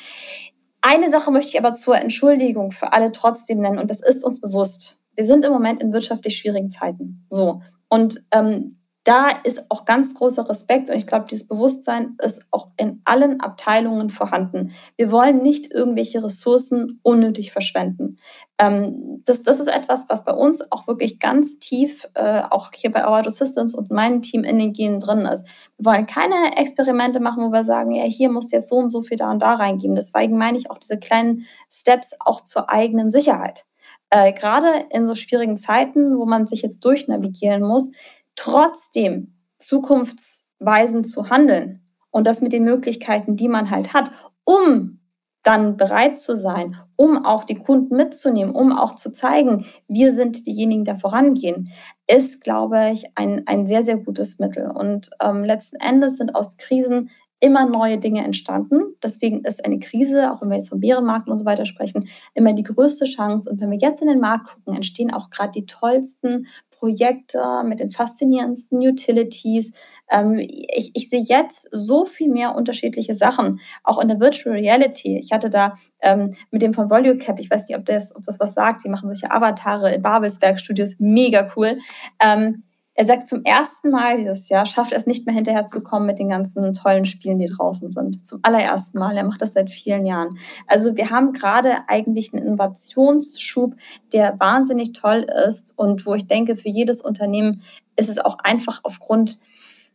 Eine Sache möchte ich aber zur Entschuldigung für alle trotzdem nennen und das ist uns bewusst. Wir sind im Moment in wirtschaftlich schwierigen Zeiten. So. Und ähm, da ist auch ganz großer Respekt und ich glaube, dieses Bewusstsein ist auch in allen Abteilungen vorhanden. Wir wollen nicht irgendwelche Ressourcen unnötig verschwenden. Ähm, das, das ist etwas, was bei uns auch wirklich ganz tief, äh, auch hier bei Auto Systems und meinem Team in den Genen drin ist. Wir wollen keine Experimente machen, wo wir sagen, ja, hier muss jetzt so und so viel da und da reingeben. Deswegen meine ich auch diese kleinen Steps auch zur eigenen Sicherheit. Äh, Gerade in so schwierigen Zeiten, wo man sich jetzt durchnavigieren muss, trotzdem zukunftsweisend zu handeln und das mit den Möglichkeiten, die man halt hat, um dann bereit zu sein, um auch die Kunden mitzunehmen, um auch zu zeigen, wir sind diejenigen, die vorangehen, ist, glaube ich, ein, ein sehr, sehr gutes Mittel. Und ähm, letzten Endes sind aus Krisen immer neue Dinge entstanden. Deswegen ist eine Krise, auch wenn wir jetzt vom Bärenmarkt und so weiter sprechen, immer die größte Chance. Und wenn wir jetzt in den Markt gucken, entstehen auch gerade die tollsten Projekte mit den faszinierendsten Utilities. Ähm, ich, ich sehe jetzt so viel mehr unterschiedliche Sachen, auch in der Virtual Reality. Ich hatte da ähm, mit dem von VolueCap, ich weiß nicht, ob das, ob das was sagt, die machen solche Avatare in Babelsberg Studios, mega cool. Ähm, er sagt zum ersten Mal dieses Jahr, schafft er es nicht mehr hinterherzukommen mit den ganzen tollen Spielen, die draußen sind. Zum allerersten Mal. Er macht das seit vielen Jahren. Also wir haben gerade eigentlich einen Innovationsschub, der wahnsinnig toll ist und wo ich denke, für jedes Unternehmen ist es auch einfach aufgrund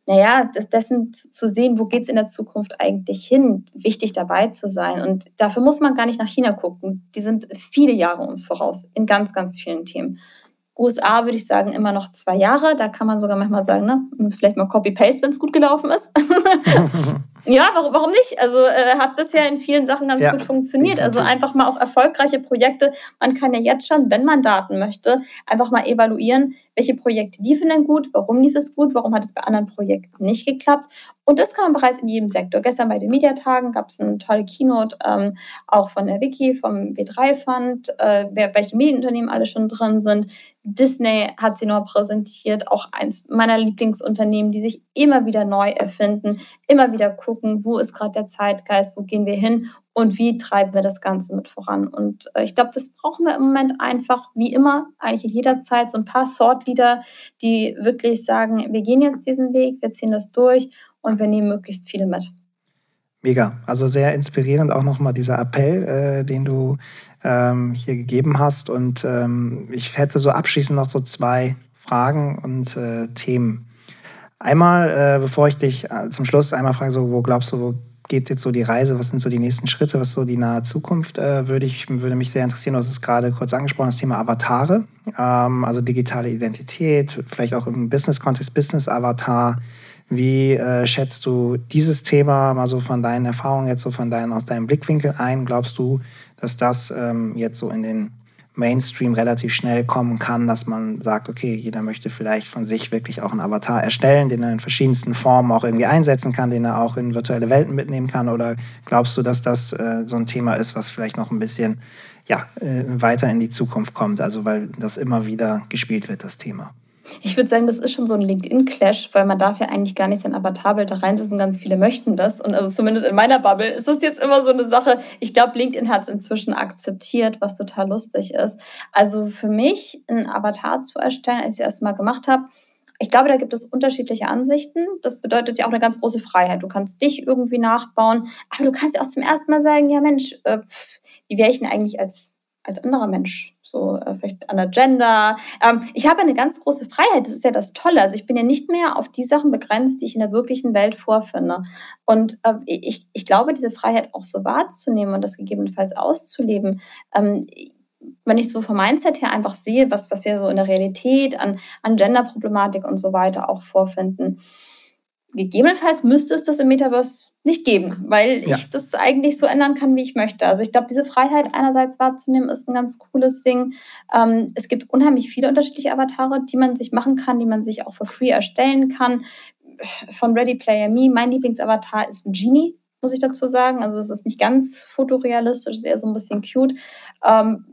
naja, dessen zu sehen, wo geht es in der Zukunft eigentlich hin, wichtig dabei zu sein. Und dafür muss man gar nicht nach China gucken. Die sind viele Jahre uns voraus in ganz, ganz vielen Themen. USA würde ich sagen immer noch zwei Jahre. Da kann man sogar manchmal sagen, ne, vielleicht mal Copy-Paste, wenn es gut gelaufen ist. [LAUGHS] [LAUGHS] ja, warum, warum nicht? Also äh, hat bisher in vielen Sachen ganz ja, gut funktioniert. Also einfach mal auch erfolgreiche Projekte. Man kann ja jetzt schon, wenn man Daten möchte, einfach mal evaluieren, welche Projekte liefen denn gut, warum lief es gut, warum hat es bei anderen Projekten nicht geklappt. Und das kann man bereits in jedem Sektor. Gestern bei den Mediatagen gab es eine tolle Keynote, ähm, auch von der Wiki, vom W3 Fund, äh, welche Medienunternehmen alle schon drin sind. Disney hat sie noch präsentiert, auch eins meiner Lieblingsunternehmen, die sich immer wieder neu erfinden, immer wieder gucken, wo ist gerade der Zeitgeist, wo gehen wir hin und wie treiben wir das Ganze mit voran. Und äh, ich glaube, das brauchen wir im Moment einfach, wie immer, eigentlich in jeder Zeit, so ein paar Thought Leader, die wirklich sagen, wir gehen jetzt diesen Weg, wir ziehen das durch und wir nehmen möglichst viele mit. Mega, also sehr inspirierend auch nochmal dieser Appell, äh, den du ähm, hier gegeben hast. Und ähm, ich hätte so abschließend noch so zwei Fragen und äh, Themen. Einmal, äh, bevor ich dich äh, zum Schluss einmal frage, so, wo glaubst du, wo geht jetzt so die Reise? Was sind so die nächsten Schritte? Was ist so die nahe Zukunft? Äh, würde, ich, würde mich sehr interessieren. Du hast es gerade kurz angesprochen, das Thema Avatare, ähm, also digitale Identität, vielleicht auch im Business-Kontext, Business-Avatar. Wie äh, schätzt du dieses Thema mal so von deinen Erfahrungen jetzt so von deinen, aus deinem Blickwinkel ein? Glaubst du, dass das ähm, jetzt so in den Mainstream relativ schnell kommen kann, dass man sagt, okay, jeder möchte vielleicht von sich wirklich auch einen Avatar erstellen, den er in verschiedensten Formen auch irgendwie einsetzen kann, den er auch in virtuelle Welten mitnehmen kann? Oder glaubst du, dass das äh, so ein Thema ist, was vielleicht noch ein bisschen ja, äh, weiter in die Zukunft kommt? Also weil das immer wieder gespielt wird, das Thema. Ich würde sagen, das ist schon so ein LinkedIn-Clash, weil man darf ja eigentlich gar nicht sein Avatarbild da reinsetzen. Ganz viele möchten das. Und also zumindest in meiner Bubble ist das jetzt immer so eine Sache. Ich glaube, LinkedIn hat es inzwischen akzeptiert, was total lustig ist. Also für mich, ein Avatar zu erstellen, als ich es erstmal gemacht habe, ich glaube, da gibt es unterschiedliche Ansichten. Das bedeutet ja auch eine ganz große Freiheit. Du kannst dich irgendwie nachbauen, aber du kannst ja auch zum ersten Mal sagen, ja Mensch, äh, wie wäre ich denn eigentlich als, als anderer Mensch? So äh, vielleicht an der Gender. Ähm, ich habe eine ganz große Freiheit, das ist ja das Tolle. Also ich bin ja nicht mehr auf die Sachen begrenzt, die ich in der wirklichen Welt vorfinde. Und äh, ich, ich glaube, diese Freiheit auch so wahrzunehmen und das gegebenenfalls auszuleben, ähm, wenn ich so vom Mindset her einfach sehe, was, was wir so in der Realität an, an Genderproblematik und so weiter auch vorfinden, gegebenenfalls müsste es das im Metaverse nicht geben, weil ja. ich das eigentlich so ändern kann, wie ich möchte. Also ich glaube, diese Freiheit einerseits wahrzunehmen, ist ein ganz cooles Ding. Ähm, es gibt unheimlich viele unterschiedliche Avatare, die man sich machen kann, die man sich auch for free erstellen kann. von Ready Player Me, mein Lieblingsavatar ist ein Genie, muss ich dazu sagen. Also es ist nicht ganz fotorealistisch, es ist eher so ein bisschen cute. Ähm,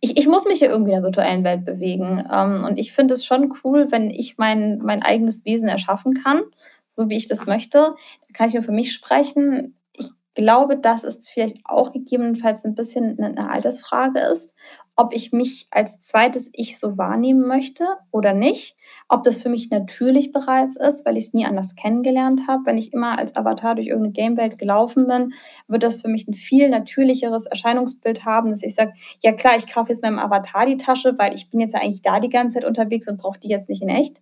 ich, ich muss mich hier irgendwie in der virtuellen Welt bewegen. Ähm, und ich finde es schon cool, wenn ich mein, mein eigenes Wesen erschaffen kann, so wie ich das möchte. Da kann ich nur für mich sprechen. Ich glaube, dass es vielleicht auch gegebenenfalls ein bisschen eine Altersfrage ist, ob ich mich als zweites Ich so wahrnehmen möchte oder nicht, ob das für mich natürlich bereits ist, weil ich es nie anders kennengelernt habe. Wenn ich immer als Avatar durch irgendeine Gamewelt gelaufen bin, wird das für mich ein viel natürlicheres Erscheinungsbild haben, dass ich sage, ja klar, ich kaufe jetzt meinem Avatar die Tasche, weil ich bin jetzt eigentlich da die ganze Zeit unterwegs und brauche die jetzt nicht in echt,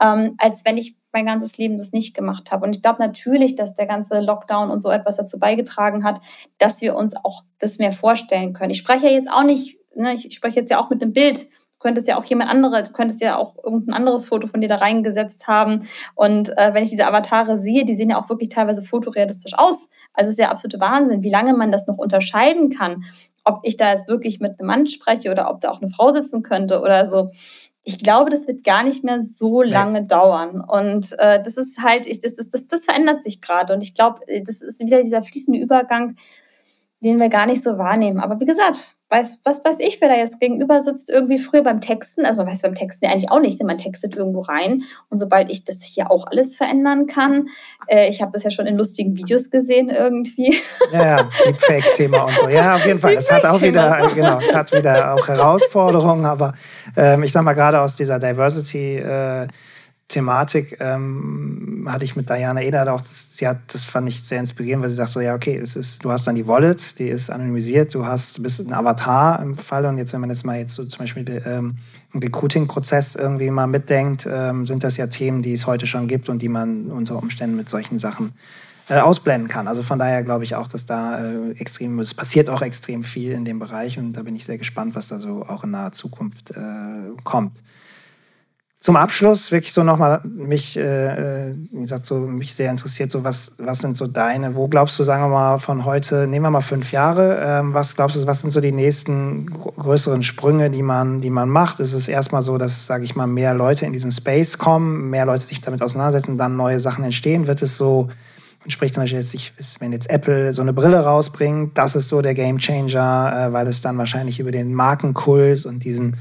ähm, als wenn ich mein ganzes Leben das nicht gemacht habe. Und ich glaube natürlich, dass der ganze Lockdown und so etwas dazu beigetragen hat, dass wir uns auch das mehr vorstellen können. Ich spreche ja jetzt auch nicht ne, ich spreche jetzt ja auch mit dem Bild. Du könntest ja auch jemand anderes, du könntest ja auch irgendein anderes Foto von dir da reingesetzt haben. Und äh, wenn ich diese Avatare sehe, die sehen ja auch wirklich teilweise fotorealistisch aus. Also es ist ja absolute Wahnsinn, wie lange man das noch unterscheiden kann. Ob ich da jetzt wirklich mit einem Mann spreche oder ob da auch eine Frau sitzen könnte oder so ich glaube, das wird gar nicht mehr so lange nee. dauern. Und äh, das ist halt, ich, das, das, das, das verändert sich gerade. Und ich glaube, das ist wieder dieser fließende Übergang den wir gar nicht so wahrnehmen. Aber wie gesagt, weiß, was weiß ich, wer da jetzt gegenüber sitzt, irgendwie früher beim Texten. Also man weiß beim Texten ja eigentlich auch nicht, denn man textet irgendwo rein. Und sobald ich das hier auch alles verändern kann, äh, ich habe das ja schon in lustigen Videos gesehen irgendwie. Ja, ja, Deepfake-Thema und so. Ja, auf jeden Fall. Das hat auch wieder, so. genau, es hat wieder auch Herausforderungen, aber ähm, ich sag mal gerade aus dieser Diversity- äh, Thematik ähm, hatte ich mit Diana Eder auch, das, sie hat, das fand ich sehr inspirierend, weil sie sagt so, ja, okay, es ist, du hast dann die Wallet, die ist anonymisiert, du hast, bist ein Avatar im Fall und jetzt, wenn man jetzt mal jetzt so zum Beispiel ähm, im Recruiting-Prozess irgendwie mal mitdenkt, ähm, sind das ja Themen, die es heute schon gibt und die man unter Umständen mit solchen Sachen äh, ausblenden kann. Also von daher glaube ich auch, dass da äh, extrem, es passiert auch extrem viel in dem Bereich und da bin ich sehr gespannt, was da so auch in naher Zukunft äh, kommt zum Abschluss wirklich so nochmal mich, äh, äh, wie gesagt, so mich sehr interessiert, so was, was sind so deine, wo glaubst du, sagen wir mal, von heute, nehmen wir mal fünf Jahre, ähm, was glaubst du, was sind so die nächsten größeren Sprünge, die man, die man macht? Ist es erstmal so, dass, sage ich mal, mehr Leute in diesen Space kommen, mehr Leute sich damit auseinandersetzen, dann neue Sachen entstehen? Wird es so, sprich zum Beispiel jetzt, ich, wenn jetzt Apple so eine Brille rausbringt, das ist so der Game Changer, äh, weil es dann wahrscheinlich über den Markenkult und diesen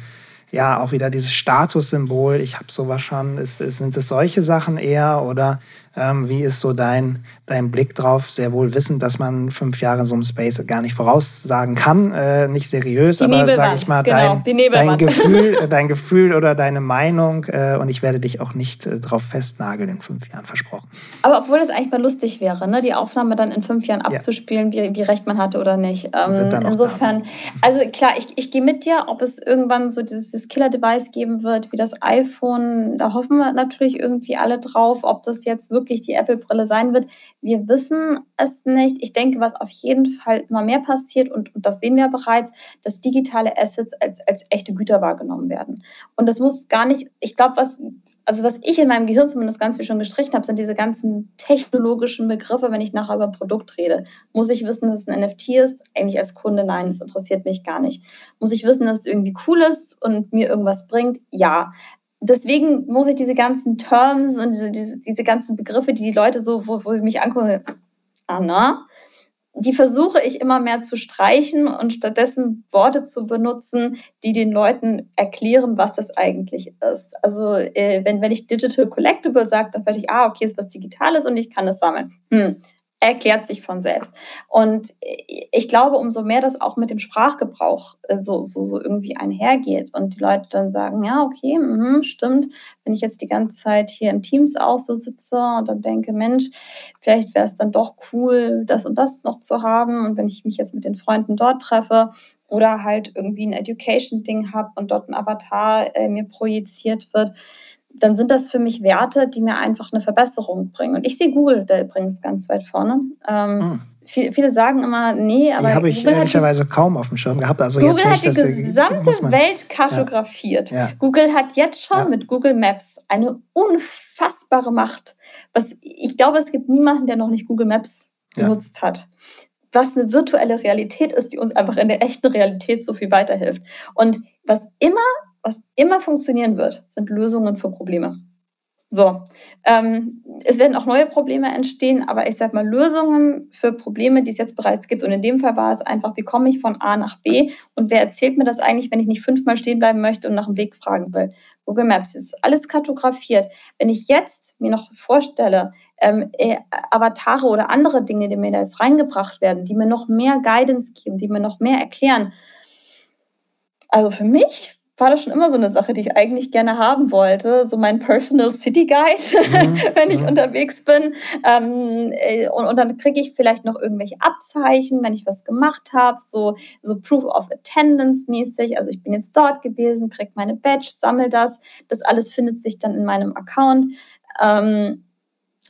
ja auch wieder dieses Statussymbol, ich habe sowas schon, ist, ist, sind es solche Sachen eher oder ähm, wie ist so dein, dein Blick drauf? Sehr wohl wissend, dass man fünf Jahre in so einem Space gar nicht voraussagen kann, äh, nicht seriös, die aber sage ich mal, genau, dein, dein, Gefühl, äh, dein Gefühl oder deine Meinung äh, und ich werde dich auch nicht äh, drauf festnageln in fünf Jahren, versprochen. Aber obwohl es eigentlich mal lustig wäre, ne, die Aufnahme dann in fünf Jahren abzuspielen, ja. wie, wie recht man hatte oder nicht. Ähm, insofern, also klar, ich, ich gehe mit dir, ob es irgendwann so dieses, dieses Killer-Device geben wird, wie das iPhone, da hoffen wir natürlich irgendwie alle drauf, ob das jetzt wirklich wirklich die Apple-Brille sein wird. Wir wissen es nicht. Ich denke, was auf jeden Fall immer mehr passiert, und, und das sehen wir bereits, dass digitale Assets als, als echte Güter wahrgenommen werden. Und das muss gar nicht, ich glaube, was, also was ich in meinem Gehirn zumindest ganz viel schon gestrichen habe, sind diese ganzen technologischen Begriffe, wenn ich nachher über ein Produkt rede. Muss ich wissen, dass es ein NFT ist? Eigentlich als Kunde, nein, das interessiert mich gar nicht. Muss ich wissen, dass es irgendwie cool ist und mir irgendwas bringt? Ja deswegen muss ich diese ganzen Terms und diese, diese, diese ganzen Begriffe, die die Leute so, wo, wo sie mich angucken, Anna, die versuche ich immer mehr zu streichen und stattdessen Worte zu benutzen, die den Leuten erklären, was das eigentlich ist. Also äh, wenn, wenn ich Digital Collectible sage, dann werde ich, ah, okay, ist was Digitales und ich kann es sammeln. Hm erklärt sich von selbst. Und ich glaube, umso mehr das auch mit dem Sprachgebrauch äh, so, so, so irgendwie einhergeht und die Leute dann sagen, ja, okay, mh, stimmt, wenn ich jetzt die ganze Zeit hier im Teams auch so sitze und dann denke, Mensch, vielleicht wäre es dann doch cool, das und das noch zu haben. Und wenn ich mich jetzt mit den Freunden dort treffe, oder halt irgendwie ein Education-Ding habe und dort ein Avatar äh, mir projiziert wird, dann sind das für mich Werte, die mir einfach eine Verbesserung bringen. Und ich sehe Google da übrigens ganz weit vorne. Ähm, hm. viele, viele, sagen immer, nee, aber. Die habe ich ehrlicherweise kaum auf dem Schirm gehabt. Also Google jetzt nicht, hat die gesamte man, Welt kartografiert. Ja, ja. Google hat jetzt schon ja. mit Google Maps eine unfassbare Macht. Was, ich glaube, es gibt niemanden, der noch nicht Google Maps genutzt hat was eine virtuelle Realität ist, die uns einfach in der echten Realität so viel weiterhilft. Und was immer was immer funktionieren wird, sind Lösungen für Probleme. So, ähm, es werden auch neue Probleme entstehen, aber ich sage mal Lösungen für Probleme, die es jetzt bereits gibt. Und in dem Fall war es einfach, wie komme ich von A nach B und wer erzählt mir das eigentlich, wenn ich nicht fünfmal stehen bleiben möchte und nach dem Weg fragen will. Google Maps ist alles kartografiert. Wenn ich jetzt mir noch vorstelle, ähm, äh, Avatare oder andere Dinge, die mir da jetzt reingebracht werden, die mir noch mehr Guidance geben, die mir noch mehr erklären, also für mich war das schon immer so eine Sache, die ich eigentlich gerne haben wollte. So mein Personal City Guide, mhm. [LAUGHS] wenn ich mhm. unterwegs bin. Ähm, äh, und, und, dann kriege ich vielleicht noch irgendwelche Abzeichen, wenn ich was gemacht habe. So, so Proof of Attendance mäßig. Also ich bin jetzt dort gewesen, kriege meine Badge, sammle das. Das alles findet sich dann in meinem Account. Ähm,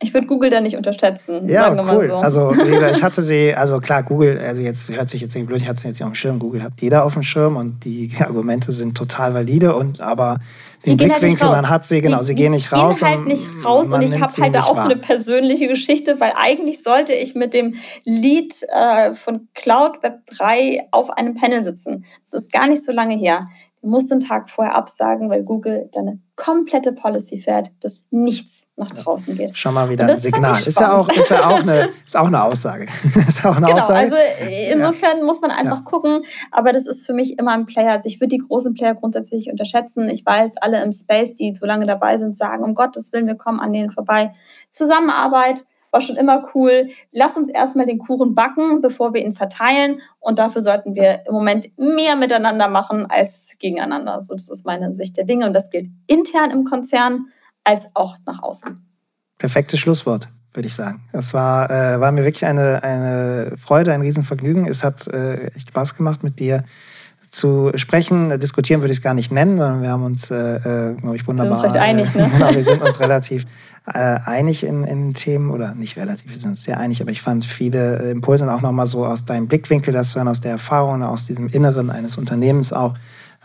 ich würde Google da nicht unterschätzen, ja, sagen wir cool. mal so. Also, gesagt, ich [LAUGHS] hatte sie, also klar, Google, also jetzt hört sich jetzt nicht blöd, ich hatte sie jetzt nicht auf dem Schirm. Google hat jeder auf dem Schirm und die [LAUGHS] Argumente sind total valide und aber den halt Blickwinkel, halt man hat sie, genau, die, sie gehen nicht die raus. Gehen halt nicht raus und ich habe halt da auch wahr. eine persönliche Geschichte, weil eigentlich sollte ich mit dem Lead äh, von Cloud Web 3 auf einem Panel sitzen. Das ist gar nicht so lange her. Du musst den Tag vorher absagen, weil Google deine komplette Policy fährt, dass nichts nach draußen geht. Schon mal wieder ein Signal. Ist ja, auch, ist ja auch eine, ist auch eine Aussage. [LAUGHS] ist auch eine genau, Aussage. also insofern ja. muss man einfach ja. gucken. Aber das ist für mich immer ein Player. Also ich würde die großen Player grundsätzlich unterschätzen. Ich weiß, alle im Space, die so lange dabei sind, sagen, um Gottes Willen, wir kommen an denen vorbei. Zusammenarbeit, war schon immer cool. Lass uns erstmal den Kuchen backen, bevor wir ihn verteilen. Und dafür sollten wir im Moment mehr miteinander machen als gegeneinander. So, das ist meine Sicht der Dinge. Und das gilt intern im Konzern als auch nach außen. Perfektes Schlusswort würde ich sagen. Das war, äh, war mir wirklich eine, eine Freude, ein Riesenvergnügen. Es hat äh, echt Spaß gemacht mit dir zu sprechen. Diskutieren würde ich es gar nicht nennen, sondern wir haben uns, äh, äh glaube ich, wunderbar. Wir sind uns recht einig, ne? [LAUGHS] genau, wir sind uns relativ äh, einig in, in Themen oder nicht relativ, wir sind uns sehr einig, aber ich fand viele äh, Impulse auch nochmal so aus deinem Blickwinkel, das hören, aus der Erfahrung, aus diesem Inneren eines Unternehmens auch.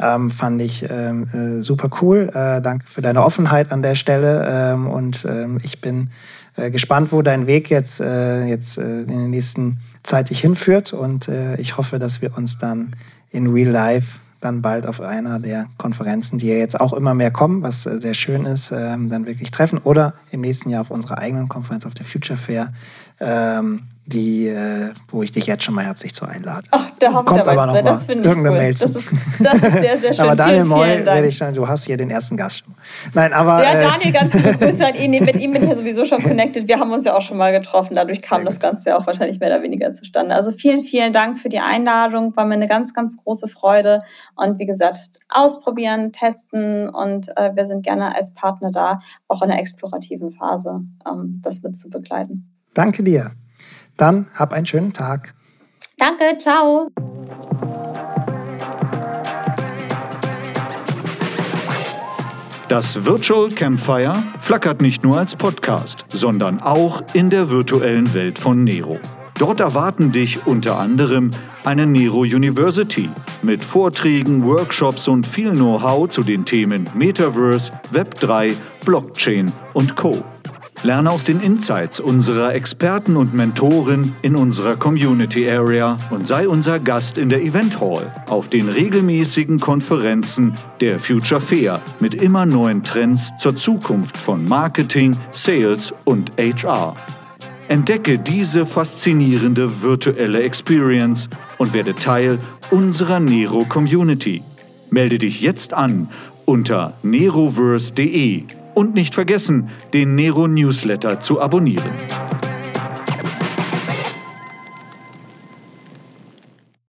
Ähm, fand ich ähm, äh, super cool. Äh, danke für deine Offenheit an der Stelle. Ähm, und ähm, ich bin äh, gespannt, wo dein Weg jetzt, äh, jetzt äh, in der nächsten Zeit dich hinführt. Und ich hoffe, dass wir uns dann in Real Life dann bald auf einer der Konferenzen, die ja jetzt auch immer mehr kommen, was äh, sehr schön ist, ähm, dann wirklich treffen oder im nächsten Jahr auf unserer eigenen Konferenz auf der Future Fair ähm, die, äh, wo ich dich jetzt schon mal herzlich zu einlade. Ach, da hoffe Kommt aber noch mal das finde ich irgendeine cool. Mail das ist, das ist sehr, sehr [LAUGHS] schön. aber Daniel vielen, Moll, vielen Dank. ich schon, du hast hier den ersten Gast schon. Nein, aber... Ja, äh, Daniel, ganz liebe [LAUGHS] Grüße an ihn. Mit ihm bin ich ja sowieso schon connected. Wir haben uns ja auch schon mal getroffen. Dadurch kam das Ganze ja auch wahrscheinlich mehr oder weniger zustande. Also vielen, vielen Dank für die Einladung. War mir eine ganz, ganz große Freude. Und wie gesagt, ausprobieren, testen und äh, wir sind gerne als Partner da, auch in der explorativen Phase, ähm, das mit zu begleiten. Danke dir. Dann hab einen schönen Tag. Danke, ciao. Das Virtual Campfire flackert nicht nur als Podcast, sondern auch in der virtuellen Welt von Nero. Dort erwarten dich unter anderem eine Nero University mit Vorträgen, Workshops und viel Know-how zu den Themen Metaverse, Web3, Blockchain und Co. Lerne aus den Insights unserer Experten und Mentoren in unserer Community Area und sei unser Gast in der Event Hall auf den regelmäßigen Konferenzen der Future Fair mit immer neuen Trends zur Zukunft von Marketing, Sales und HR. Entdecke diese faszinierende virtuelle Experience und werde Teil unserer Nero Community. Melde dich jetzt an unter neroverse.de und nicht vergessen, den Nero Newsletter zu abonnieren.